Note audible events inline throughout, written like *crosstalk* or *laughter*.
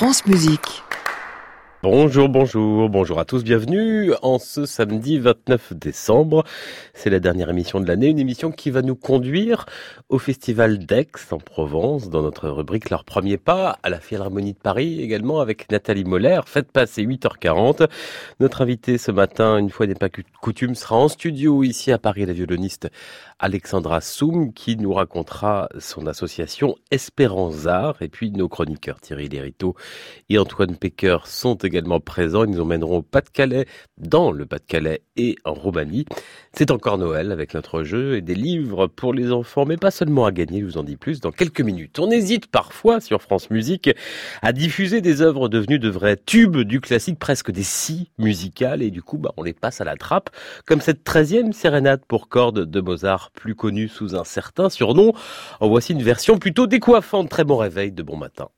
France Musique. Bonjour, bonjour, bonjour à tous, bienvenue en ce samedi 29 décembre. C'est la dernière émission de l'année, une émission qui va nous conduire au Festival d'Aix en Provence, dans notre rubrique Leur premier pas, à la Philharmonie de Paris également avec Nathalie Moller. Faites passer 8h40. Notre invité ce matin, une fois n'est pas coutume, sera en studio ici à Paris, la violoniste Alexandra Soum qui nous racontera son association Espérance Art et puis nos chroniqueurs Thierry Lériteau et Antoine Pecker sont présents. Ils nous emmèneront au Pas-de-Calais, dans le Pas-de-Calais et en Roumanie. C'est encore Noël avec notre jeu et des livres pour les enfants, mais pas seulement à gagner, je vous en dis plus dans quelques minutes. On hésite parfois sur France Musique à diffuser des œuvres devenues de vrais tubes du classique, presque des scies musicales, et du coup, bah, on les passe à la trappe, comme cette treizième sérénade pour cordes de Mozart plus connu sous un certain surnom. En voici une version plutôt décoiffante. Très bon réveil de bon matin.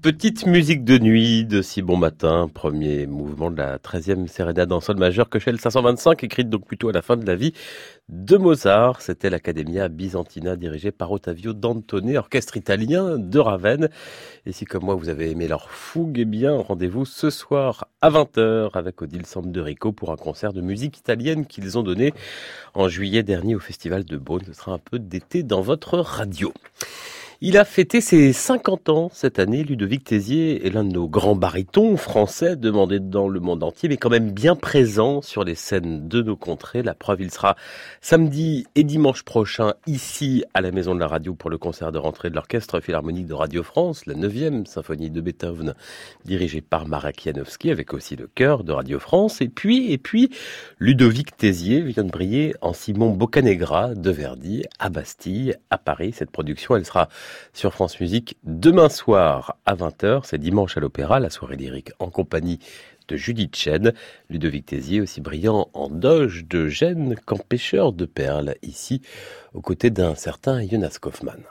Petite musique de nuit de Si Bon Matin, premier mouvement de la 13e sérénade en sol majeur que chez le 525, écrite donc plutôt à la fin de la vie de Mozart. C'était l'Accademia Byzantina dirigée par Ottavio Dantone, orchestre italien de Ravenne. Et si comme moi vous avez aimé leur fougue, eh bien rendez-vous ce soir à 20h avec Odile Sanderico pour un concert de musique italienne qu'ils ont donné en juillet dernier au Festival de Beaune. Ce sera un peu d'été dans votre radio. Il a fêté ses 50 ans cette année. Ludovic Tézier est l'un de nos grands barytons français demandés dans le monde entier, mais quand même bien présent sur les scènes de nos contrées. La preuve, il sera samedi et dimanche prochain ici à la Maison de la Radio pour le concert de rentrée de l'Orchestre Philharmonique de Radio France, la 9e symphonie de Beethoven dirigée par Marek Janowski avec aussi le chœur de Radio France. Et puis, et puis, Ludovic Tézier vient de briller en Simon Boccanegra de Verdi à Bastille, à Paris. Cette production, elle sera sur France Musique demain soir à 20h. C'est dimanche à l'Opéra, la soirée lyrique en compagnie de Judith Chen. Ludovic Tézier, aussi brillant en doge de Gênes qu'en pêcheur de perles, ici, aux côtés d'un certain Jonas Kaufmann.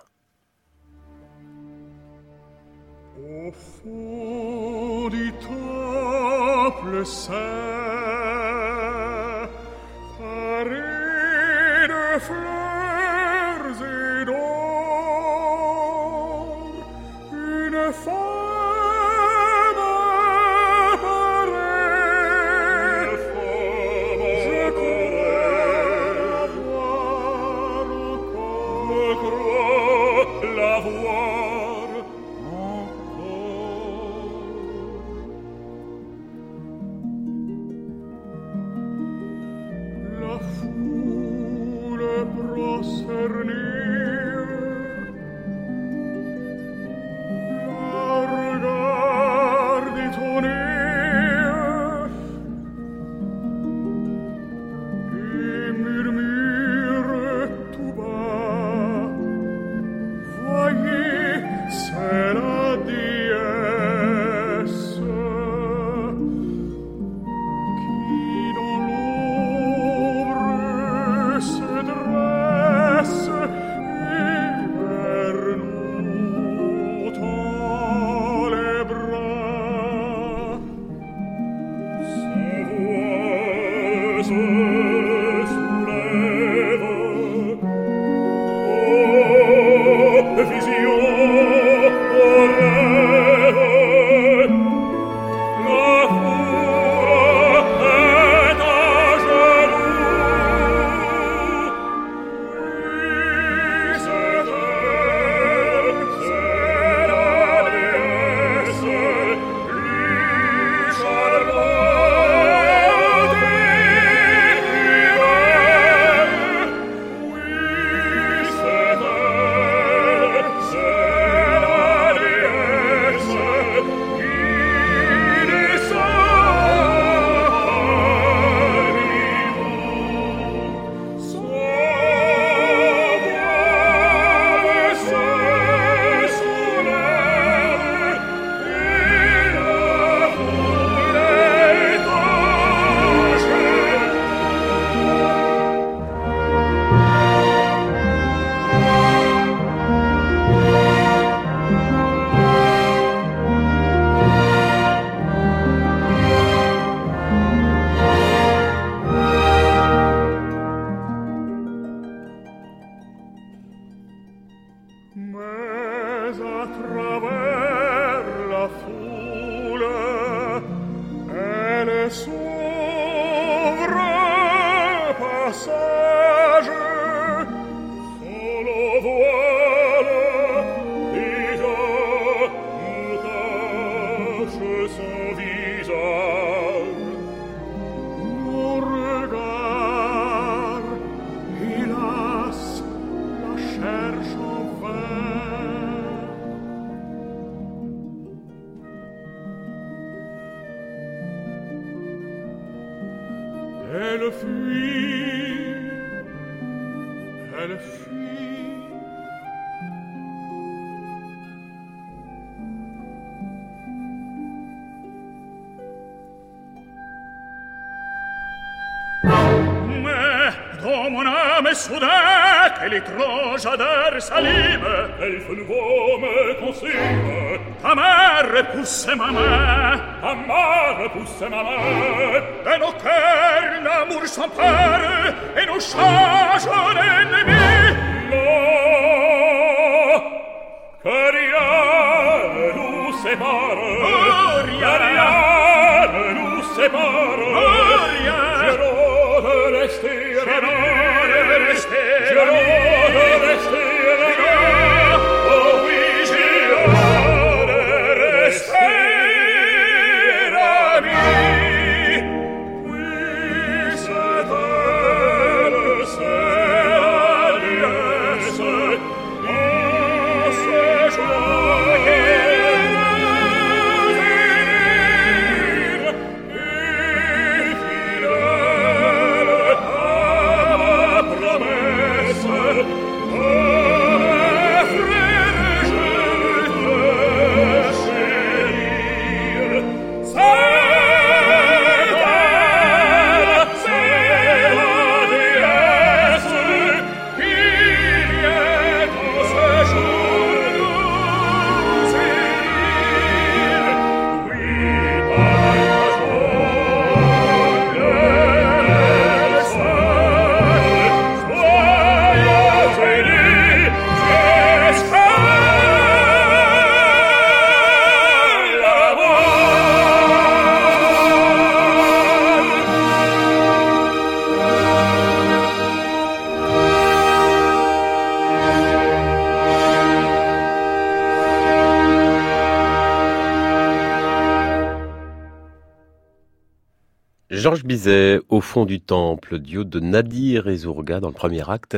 Bizet, au fond du temple, duo de Nadir et Zourga dans le premier acte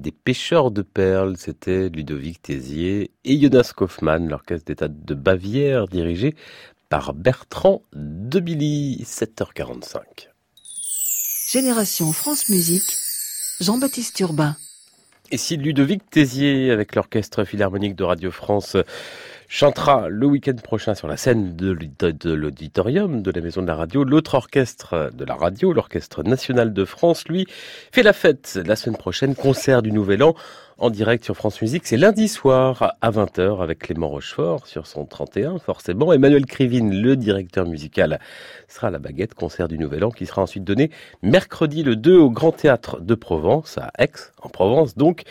des pêcheurs de perles. C'était Ludovic Tézier et Jonas Kaufmann, l'orchestre d'État de Bavière dirigé par Bertrand de Billy, 7h45. Génération France Musique, Jean-Baptiste Urbain. Et si Ludovic Tézier, avec l'Orchestre Philharmonique de Radio France, chantera le week-end prochain sur la scène de l'audit- de l'auditorium de la Maison de la Radio, l'autre orchestre de la radio, l'Orchestre National de France, lui, fait la fête la semaine prochaine, concert du Nouvel An en direct sur France Musique. C'est lundi soir à 20h avec Clément Rochefort sur son 31, forcément. Emmanuel Krivine, le directeur musical, sera à la baguette, concert du Nouvel An, qui sera ensuite donné mercredi le 2 au Grand Théâtre de Provence, à Aix, en Provence donc,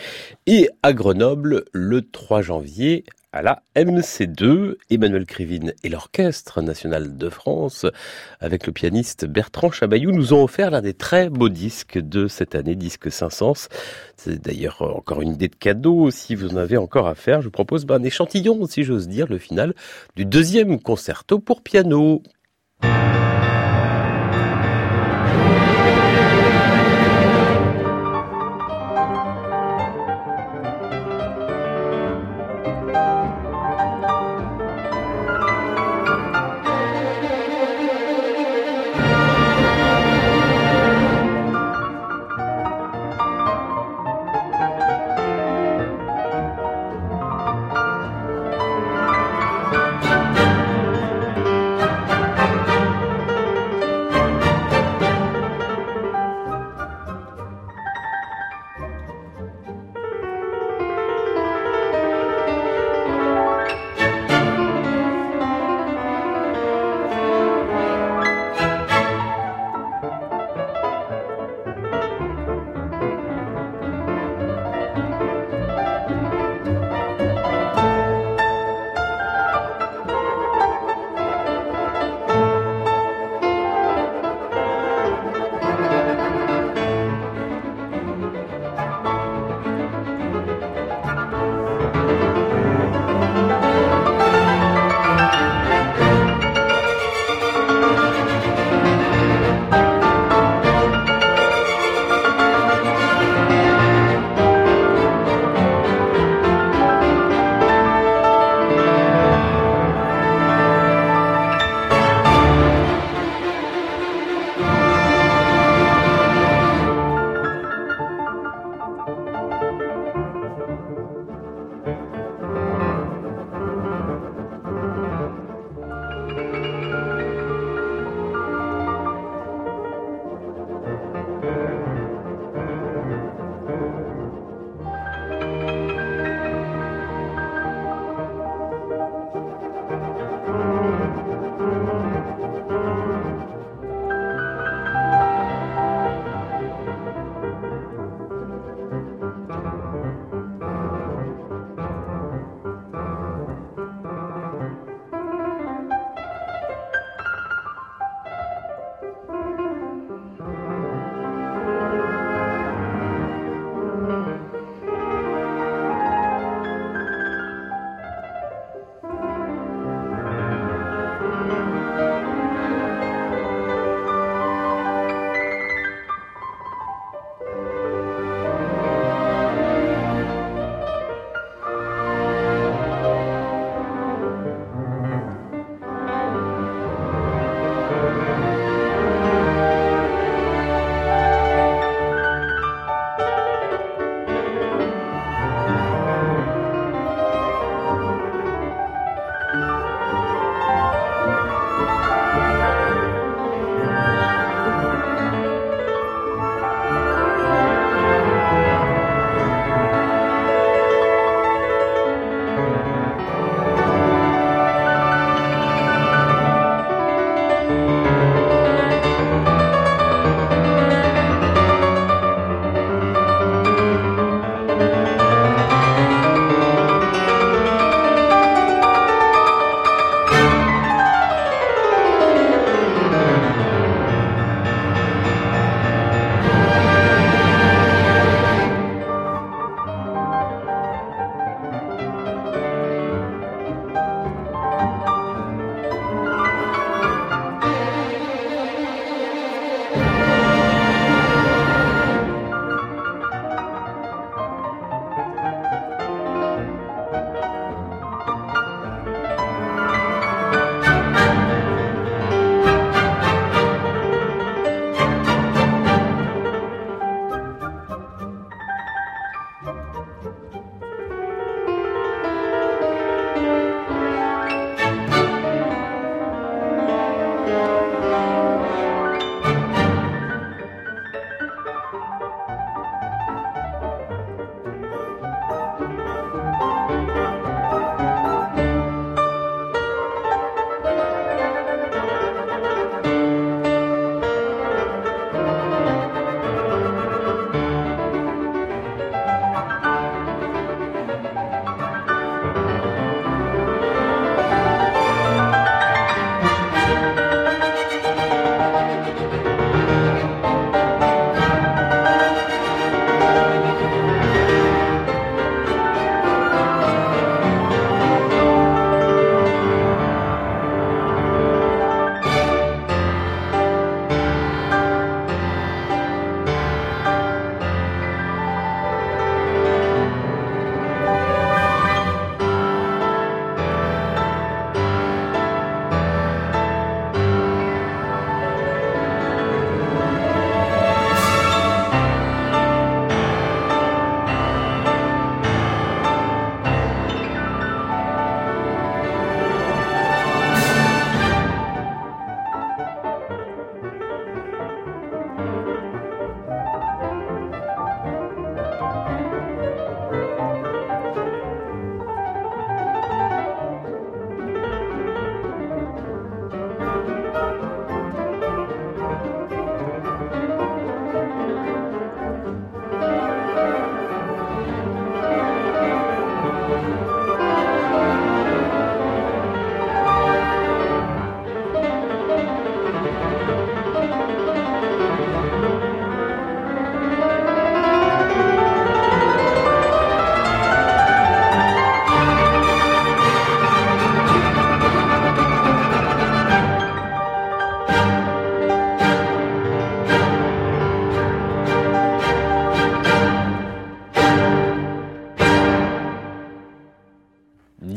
et à Grenoble le 3 janvier la MC2, Emmanuel Krivine et l'Orchestre National de France, avec le pianiste Bertrand Chabayou, nous ont offert l'un des très beaux disques de cette année, disque 500. C'est d'ailleurs encore une idée de cadeau, si vous en avez encore à faire. Je vous propose ben, un échantillon, si j'ose dire, le final du deuxième concerto pour piano.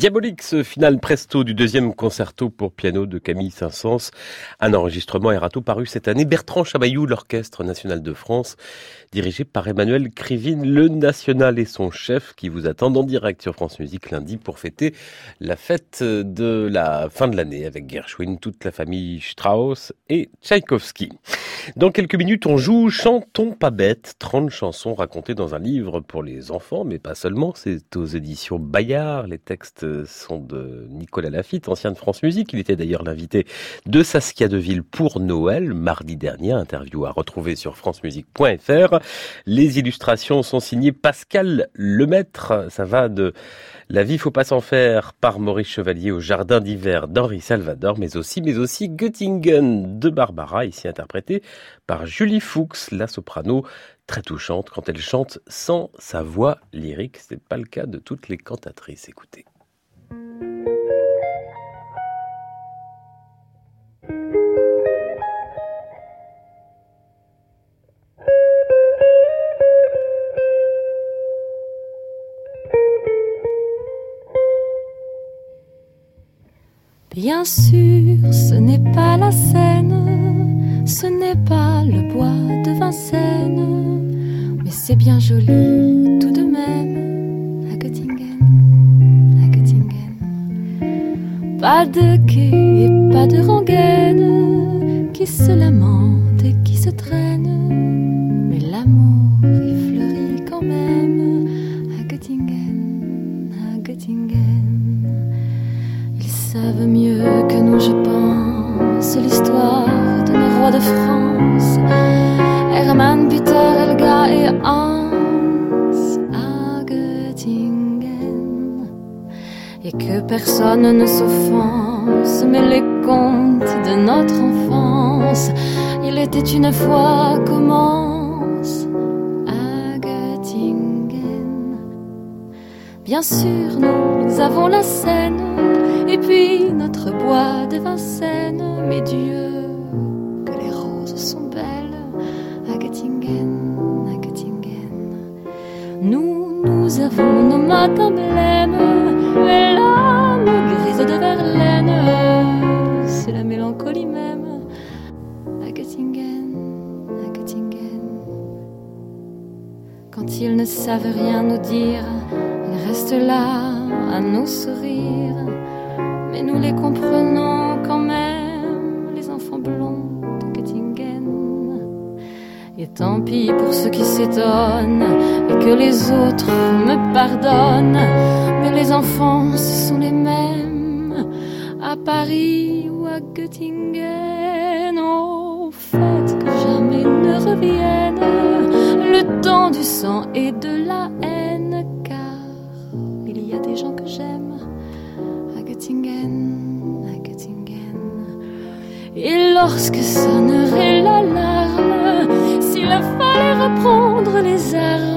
Diabolix, finale presto du deuxième concerto pour piano de Camille Saint-Saëns, un enregistrement errato paru cette année. Bertrand Chabayou, l'Orchestre National de France, dirigé par Emmanuel Krivine, le national et son chef, qui vous attendent en direct sur France Musique lundi pour fêter la fête de la fin de l'année avec Gershwin, toute la famille Strauss et Tchaïkovski. Dans quelques minutes, on joue Chantons pas bête, 30 chansons racontées dans un livre pour les enfants, mais pas seulement, c'est aux éditions Bayard, les textes sont de Nicolas Lafitte, ancien de France Musique. Il était d'ailleurs l'invité de Saskia Deville pour Noël, mardi dernier. Interview à retrouver sur francemusique.fr. Les illustrations sont signées Pascal Lemaître. Ça va de La vie faut pas s'en faire par Maurice Chevalier au jardin d'hiver d'Henri Salvador, mais aussi, mais aussi Göttingen de Barbara, ici interprété par Julie Fuchs, la soprano très touchante quand elle chante sans sa voix lyrique. Ce n'est pas le cas de toutes les cantatrices. Écoutez. Bien sûr, ce n'est pas la Seine, ce n'est pas le bois de Vincennes, mais c'est bien joli tout de même à Göttingen, à Göttingen. Pas de quai et pas de rengaine qui se lamentent et qui se traînent, savent mieux que nous, je pense, l'histoire de nos rois de France, Hermann, Peter, Elga et Hans à Göttingen. Et que personne ne s'offense, mais les contes de notre enfance, il était une fois commence à Göttingen. Bien sûr, nous avons la scène et puis notre bois de Vincennes, mais Dieu, que les roses sont belles à Göttingen, à Göttingen. Nous, nous avons nos matins blêmes, et l'âme grise de Verlaine, c'est la mélancolie même à Göttingen, à Göttingen. Quand ils ne savent rien nous dire, ils restent là à nous sourire mais nous les comprenons quand même, les enfants blonds de Göttingen. Et tant pis pour ceux qui s'étonnent et que les autres me pardonnent, mais les enfants, ce sont les mêmes à Paris ou à Göttingen. Au fait que jamais ne revienne le temps du sang et de la lorsque sonnerait l'alarme, s'il fallait reprendre les armes,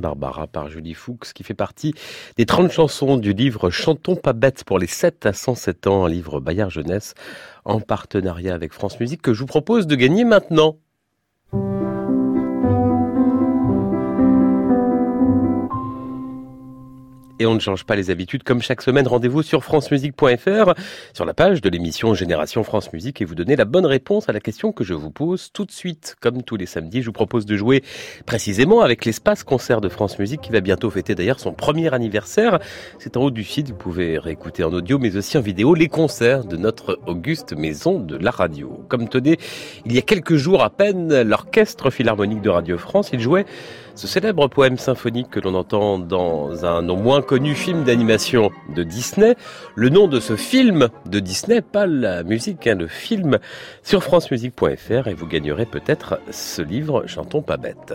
Barbara par Julie Fuchs, qui fait partie des 30 chansons du livre Chantons pas bêtes pour les 7 à 107 ans, un livre Bayard Jeunesse en partenariat avec France Musique que je vous propose de gagner maintenant. Et on ne change pas les habitudes. Comme chaque semaine, rendez-vous sur francemusique.fr, sur la page de l'émission Génération France Musique, et vous donnez la bonne réponse à la question que je vous pose tout de suite. Comme tous les samedis, je vous propose de jouer précisément avec l'espace concert de France Musique, qui va bientôt fêter d'ailleurs son premier anniversaire. C'est en haut du site, vous pouvez réécouter en audio, mais aussi en vidéo, les concerts de notre auguste maison de la radio. Comme tenez, il y a quelques jours à peine, l'Orchestre Philharmonique de Radio France, il jouait ce célèbre poème symphonique que l'on entend dans un non moins connu film d'animation de Disney, le nom de ce film de Disney, pas la musique, hein, le film, sur francemusique.fr et vous gagnerez peut-être ce livre Chantons pas bête.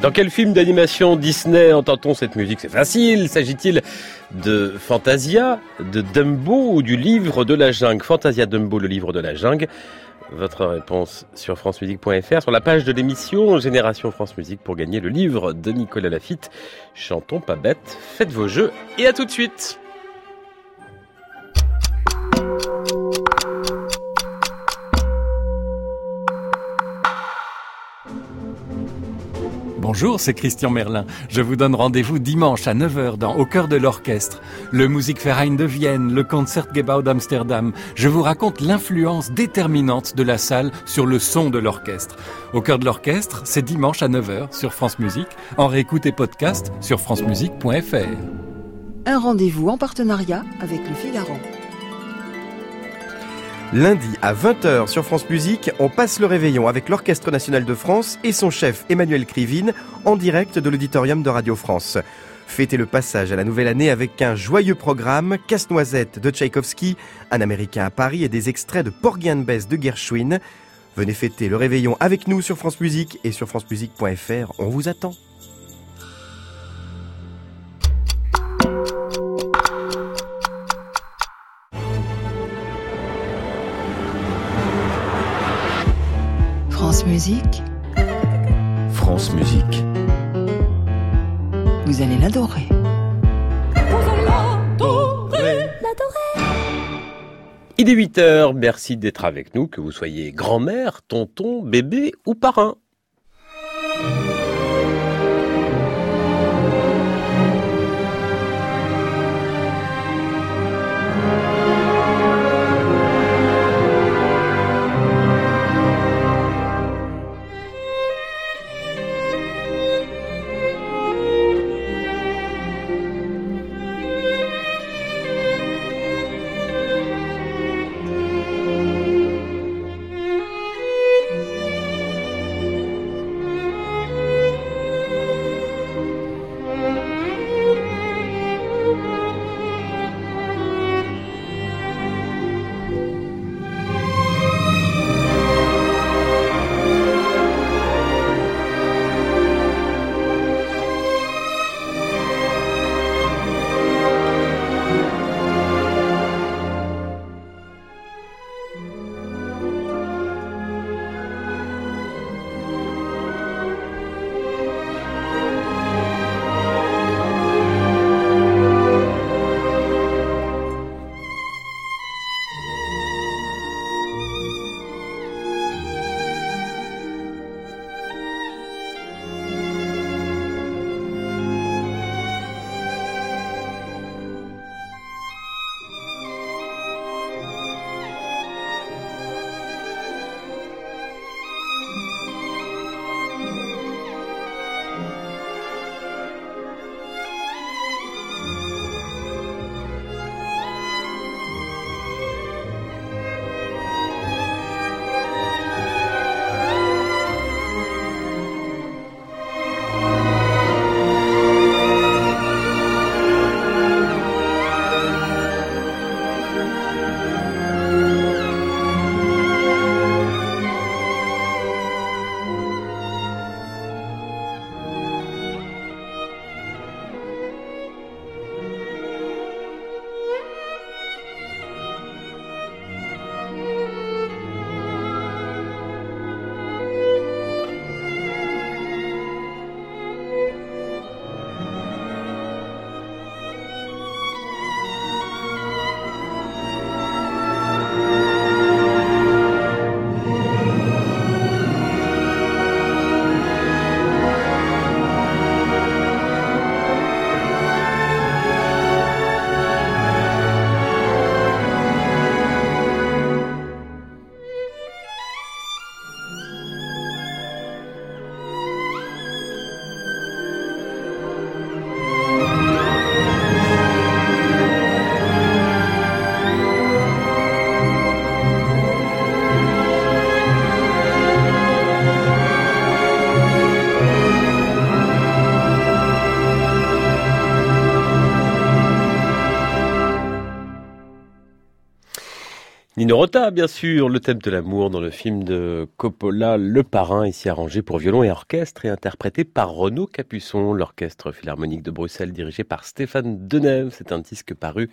Dans quel film d'animation Disney entend-on cette musique C'est facile. S'agit-il de Fantasia, de Dumbo ou du livre de la jungle Fantasia, Dumbo, le livre de la jungle. Votre réponse sur francemusique.fr, sur la page de l'émission Génération France Musique pour gagner le livre de Nicolas Lafitte. Chantons pas bête, faites vos jeux et à tout de suite. Bonjour, c'est Christian Merlin. Je vous donne rendez-vous dimanche à 9h dans Au cœur de l'orchestre, le Musikverein de Vienne, le Concertgebouw d'Amsterdam. Je vous raconte l'influence déterminante de la salle sur le son de l'orchestre. Au cœur de l'orchestre, c'est dimanche à 9h sur France Musique, en réécoute et podcast sur francemusique.fr. Un rendez-vous en partenariat avec le Figaro. Lundi à 20h sur France Musique, on passe le réveillon avec l'Orchestre national de France et son chef Emmanuel Krivine en direct de l'auditorium de Radio France. Fêtez le passage à la nouvelle année avec un joyeux programme, Casse-Noisette de Tchaïkovski, Un Américain à Paris et des extraits de Porgy and Bess de Gershwin. Venez fêter le réveillon avec nous sur France Musique et sur francemusique.fr. On vous attend. Musique, France Musique. vous allez l'adorer. Il est 8h, merci d'être avec nous, que vous soyez grand-mère, tonton, bébé ou parrain. Nino Rota, bien sûr, le thème de l'amour dans le film de Coppola, Le Parrain, ici arrangé pour violon et orchestre et interprété par Renaud Capuçon, l'orchestre philharmonique de Bruxelles dirigé par Stéphane Deneuve. C'est un disque paru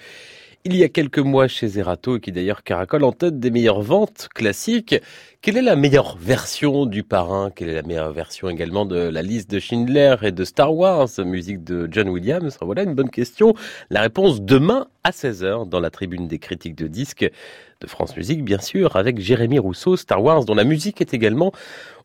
il y a quelques mois chez Zerato qui d'ailleurs caracole en tête des meilleures ventes classiques. Quelle est la meilleure version du parrain? Quelle est la meilleure version également de la liste de Schindler et de Star Wars, musique de John Williams Voilà une bonne question. La réponse demain à 16h dans la tribune des critiques de disques de France Musique, bien sûr, avec Jérémy Rousseau, Star Wars, dont la musique est également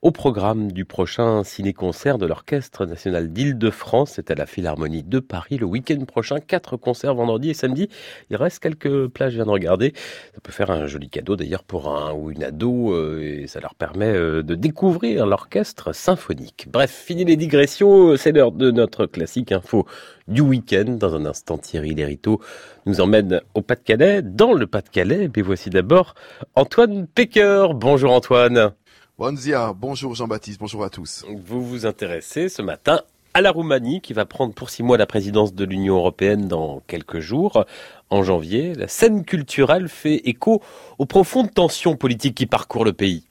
au programme du prochain ciné-concert de l'Orchestre national d'Île-de-France. C'est à la Philharmonie de Paris le week-end prochain. Quatre concerts vendredi et samedi. Il reste quelques plages, je viens de regarder. Ça peut faire un joli cadeau d'ailleurs pour un ou une ado euh, et ça leur permet euh, de découvrir l'orchestre symphonique. Bref, fini les digressions. C'est l'heure de notre classique info du week-end. Dans un instant, Thierry Lériteau nous emmène au Pas-de-Calais, dans le Pas-de-Calais. Mais voici d'abord Antoine Pecker. Bonjour Antoine. Bonjour, bonjour Jean-Baptiste, bonjour à tous. Vous vous intéressez ce matin à la Roumanie qui va prendre pour six mois la présidence de l'Union européenne dans quelques jours. En janvier, la scène culturelle fait écho aux profondes tensions politiques qui parcourent le pays.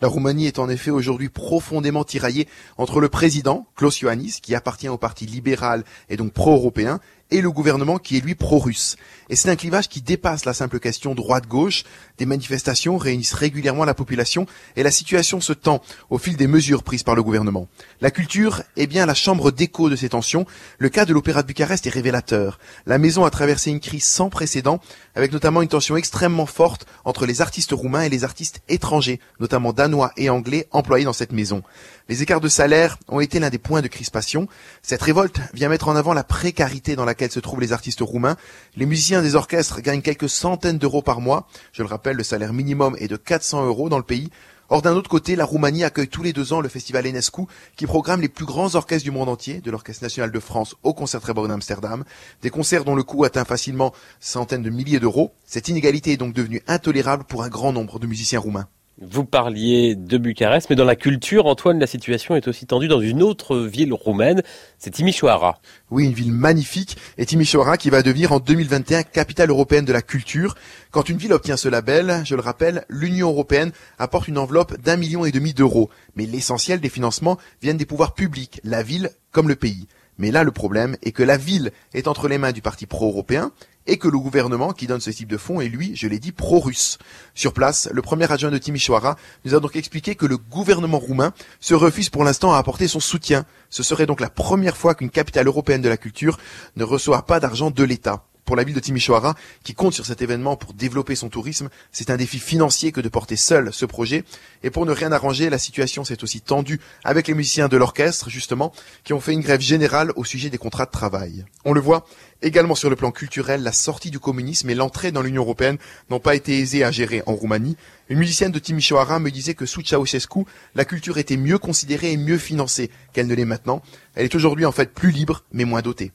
La Roumanie est en effet aujourd'hui profondément tiraillée entre le président, Klaus Iohannis, qui appartient au parti libéral et donc pro-européen, et le gouvernement qui est lui pro-russe. Et c'est un clivage qui dépasse la simple question droite-gauche. Des manifestations réunissent régulièrement la population et la situation se tend au fil des mesures prises par le gouvernement. La culture est bien la chambre d'écho de ces tensions. Le cas de l'Opéra de Bucarest est révélateur. La maison a traversé une crise sans précédent, avec notamment une tension extrêmement forte entre les artistes roumains et les artistes étrangers, notamment danois et anglais, employés dans cette maison. Les écarts de salaire ont été l'un des points de crispation. Cette révolte vient mettre en avant la précarité dans laquelle se trouvent les artistes roumains. Les musiciens des orchestres gagnent quelques centaines d'euros par mois. Je le rappelle, le salaire minimum est de 400 euros dans le pays. Or, d'un autre côté, la Roumanie accueille tous les deux ans le festival Enescu, qui programme les plus grands orchestres du monde entier, de l'Orchestre national de France au Concert Concertgebouw d'Amsterdam, des concerts dont le coût atteint facilement centaines de milliers d'euros. Cette inégalité est donc devenue intolérable pour un grand nombre de musiciens roumains. Vous parliez de Bucarest, mais dans la culture, Antoine, la situation est aussi tendue dans une autre ville roumaine, c'est Timișoara. Oui, une ville magnifique, et Timișoara qui va devenir en 2021 capitale européenne de la culture. Quand une ville obtient ce label, je le rappelle, l'Union européenne apporte une enveloppe d'un million et demi d'euros. Mais l'essentiel des financements viennent des pouvoirs publics, la ville comme le pays. Mais là, le problème est que la ville est entre les mains du parti pro-européen et que le gouvernement qui donne ce type de fonds est lui, je l'ai dit, pro-russe. Sur place, le premier adjoint de Timișoara nous a donc expliqué que le gouvernement roumain se refuse pour l'instant à apporter son soutien. Ce serait donc la première fois qu'une capitale européenne de la culture ne reçoit pas d'argent de l'État pour la ville de Timișoara, qui compte sur cet événement pour développer son tourisme. C'est un défi financier que de porter seul ce projet. Et pour ne rien arranger, la situation s'est aussi tendue avec les musiciens de l'orchestre, justement, qui ont fait une grève générale au sujet des contrats de travail. On le voit, Également sur le plan culturel, la sortie du communisme et l'entrée dans l'Union européenne n'ont pas été aisées à gérer en Roumanie. Une musicienne de Timișoara me disait que sous Ceausescu, la culture était mieux considérée et mieux financée qu'elle ne l'est maintenant. Elle est aujourd'hui en fait plus libre, mais moins dotée.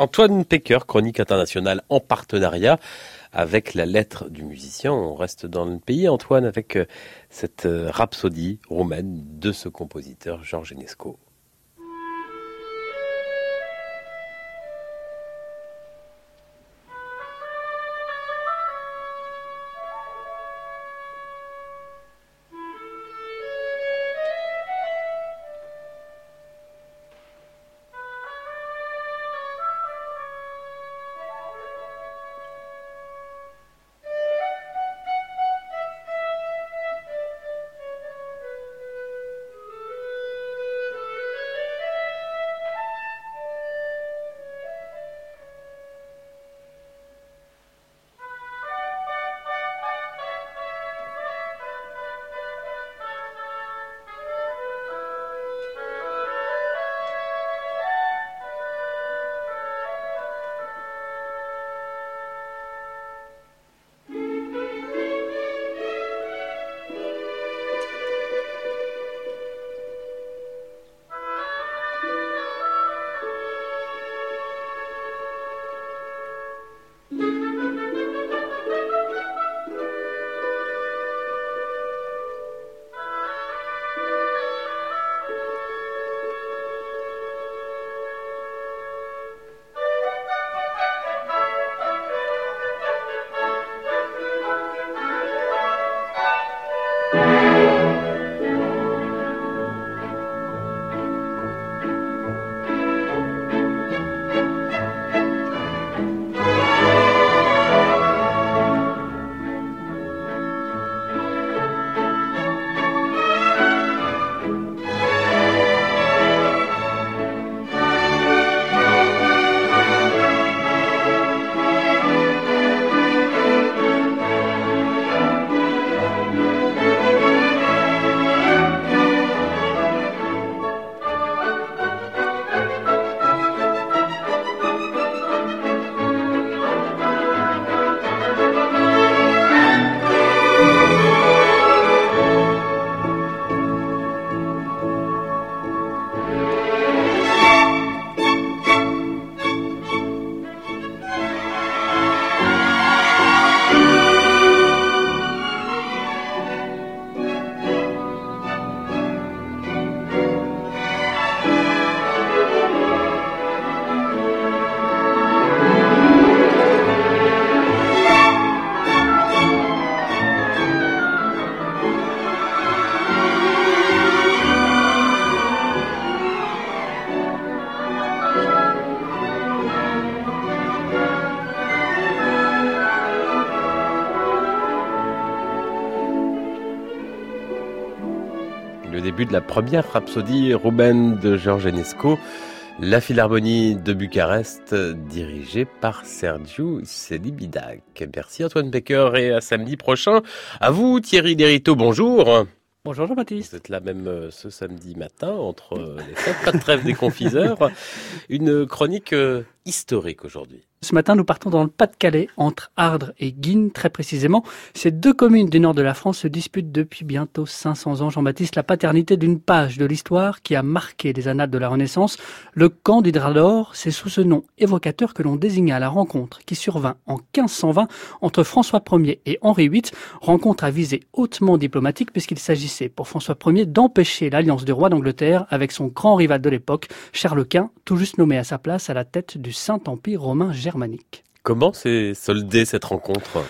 Antoine Pecker, chronique internationale en partenariat avec la lettre du musicien. On reste dans le pays, Antoine, avec euh, cette euh, rhapsodie roumaine de ce compositeur Georges Enesco. De la première rhapsodie roumaine de Georges Enesco, la Philharmonie de Bucarest, dirigée par Sergiu Celibidac. Merci Antoine Becker et à samedi prochain. À vous Thierry Derito, bonjour. Bonjour Jean-Baptiste. Vous êtes là même euh, ce samedi matin entre euh, les fêtes, pas de trêve des confiseurs. *laughs* Une chronique euh, historique aujourd'hui. Ce matin, nous partons dans le Pas-de-Calais, entre Ardres et Guines, très précisément. Ces deux communes du nord de la France se disputent depuis bientôt 500 ans, Jean-Baptiste, la paternité d'une page de l'histoire qui a marqué les annales de la Renaissance. Le camp d'Hydralor, c'est sous ce nom évocateur que l'on désigna la rencontre qui survint en 1520 entre François Ier et Henri VIII, rencontre à visée hautement diplomatique puisqu'il s'agissait pour François Ier d'empêcher l'alliance du roi d'Angleterre avec son grand rival de l'époque, Charles Quint, tout juste nommé à sa place à la tête du Saint-Empire romain germanique. Comment s'est soldée cette rencontre?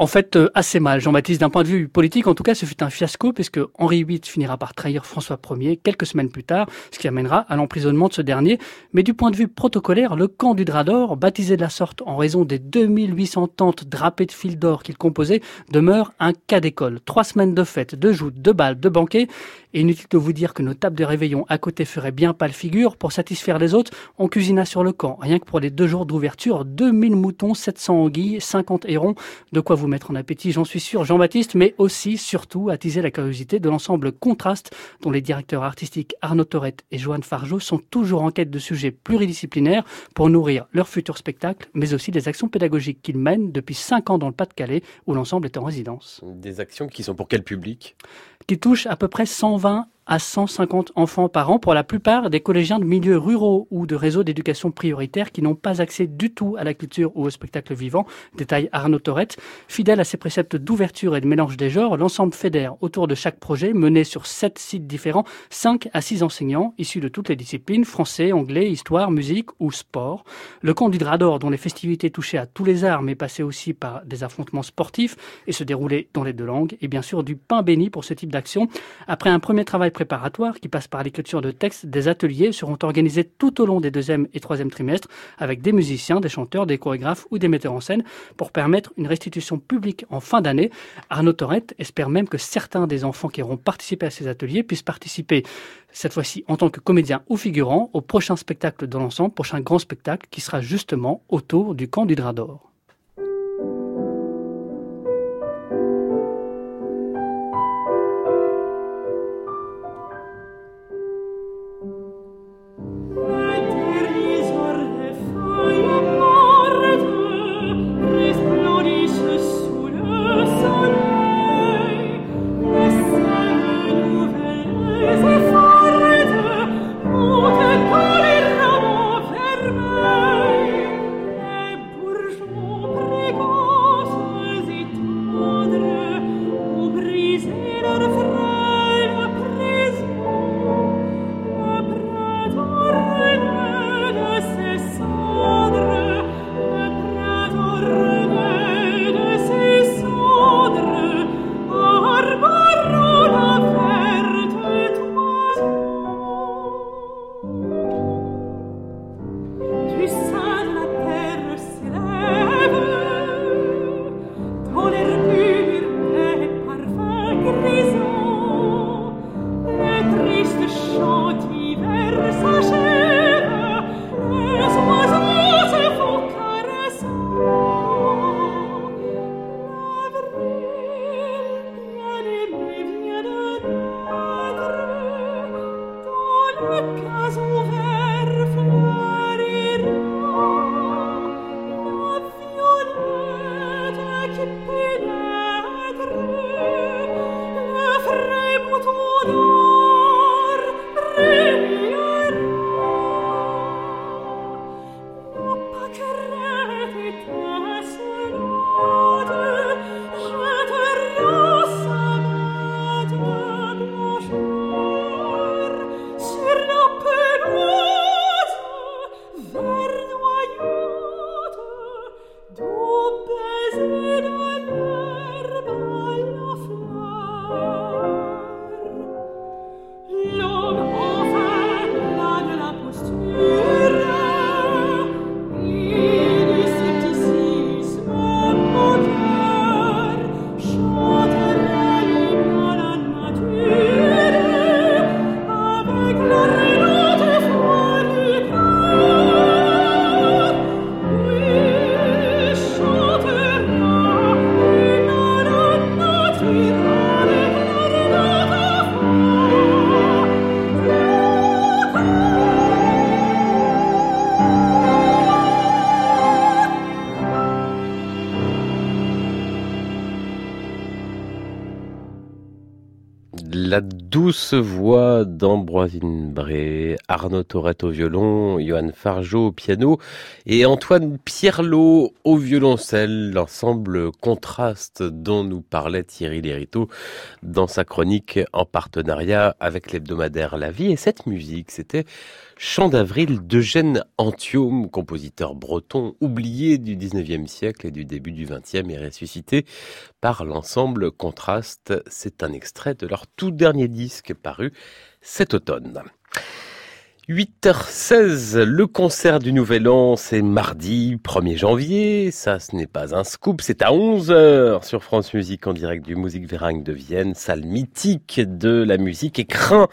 En fait, euh, assez mal. Jean-Baptiste, d'un point de vue politique, en tout cas, ce fut un fiasco puisque Henri VIII finira par trahir François Ier quelques semaines plus tard, ce qui amènera à l'emprisonnement de ce dernier. Mais du point de vue protocolaire, le camp du drap d'or, baptisé de la sorte en raison des 2800 tentes drapées de fil d'or qu'il composait, demeure un cas d'école. Trois semaines de fêtes, de joutes, de balles, de banquets. Et inutile de vous dire que nos tables de réveillon à côté feraient bien pâle figure. Pour satisfaire les autres, on cuisina sur le camp. Rien que pour les deux jours d'ouverture, 2000 moutons, 700 anguilles, 50 hérons. De quoi vous mettre en appétit, j'en suis sûr, Jean-Baptiste, mais aussi, surtout, attiser la curiosité de l'ensemble Contraste, dont les directeurs artistiques Arnaud Torette et Joanne Fargeau sont toujours en quête de sujets pluridisciplinaires pour nourrir leur futur spectacle, mais aussi des actions pédagogiques qu'ils mènent depuis 5 ans dans le Pas-de-Calais, où l'ensemble est en résidence. Des actions qui sont pour quel public? Qui touchent à peu près 120 à 150 enfants par an, pour la plupart des collégiens de milieux ruraux ou de réseaux d'éducation prioritaire qui n'ont pas accès du tout à la culture ou au spectacle vivant, détaille Arnaud Torette. Fidèle à ses préceptes d'ouverture et de mélange des genres, l'ensemble fédère autour de chaque projet, mené sur sept sites différents, 5 à 6 enseignants issus de toutes les disciplines, français, anglais, histoire, musique ou sport. Le camp du Drador, dont les festivités touchaient à tous les arts, mais passaient aussi par des affrontements sportifs et se déroulaient dans les deux langues, et bien sûr du pain béni pour ce type d'action. Après un premier travail préparatoires qui passent par l'écriture de textes. Des ateliers seront organisés tout au long des deuxième et troisième trimestres avec des musiciens, des chanteurs, des chorégraphes ou des metteurs en scène pour permettre une restitution publique en fin d'année. Arnaud Torrette espère même que certains des enfants qui auront participé à ces ateliers puissent participer cette fois-ci en tant que comédien ou figurant au prochain spectacle de l'ensemble, prochain grand spectacle qui sera justement autour du camp du Drap d'Or. Douce voix d'Ambroisine Bré, Arnaud Tourette au violon, Johan Fargeau au piano et Antoine Pierlot au violoncelle, l'ensemble contraste dont nous parlait Thierry Lériteau dans sa chronique en partenariat avec l'hebdomadaire La Vie. Et cette musique, c'était Chant d'avril d'Eugène Antiome, compositeur breton oublié du 19e siècle et du début du 20e et ressuscité par l'ensemble Contraste. C'est un extrait de leur tout dernier disque paru cet automne. 8h16, le concert du Nouvel An, c'est mardi 1er janvier. Ça, ce n'est pas un scoop, c'est à 11h sur France Musique en direct du Veragne de Vienne, salle mythique de la musique écrin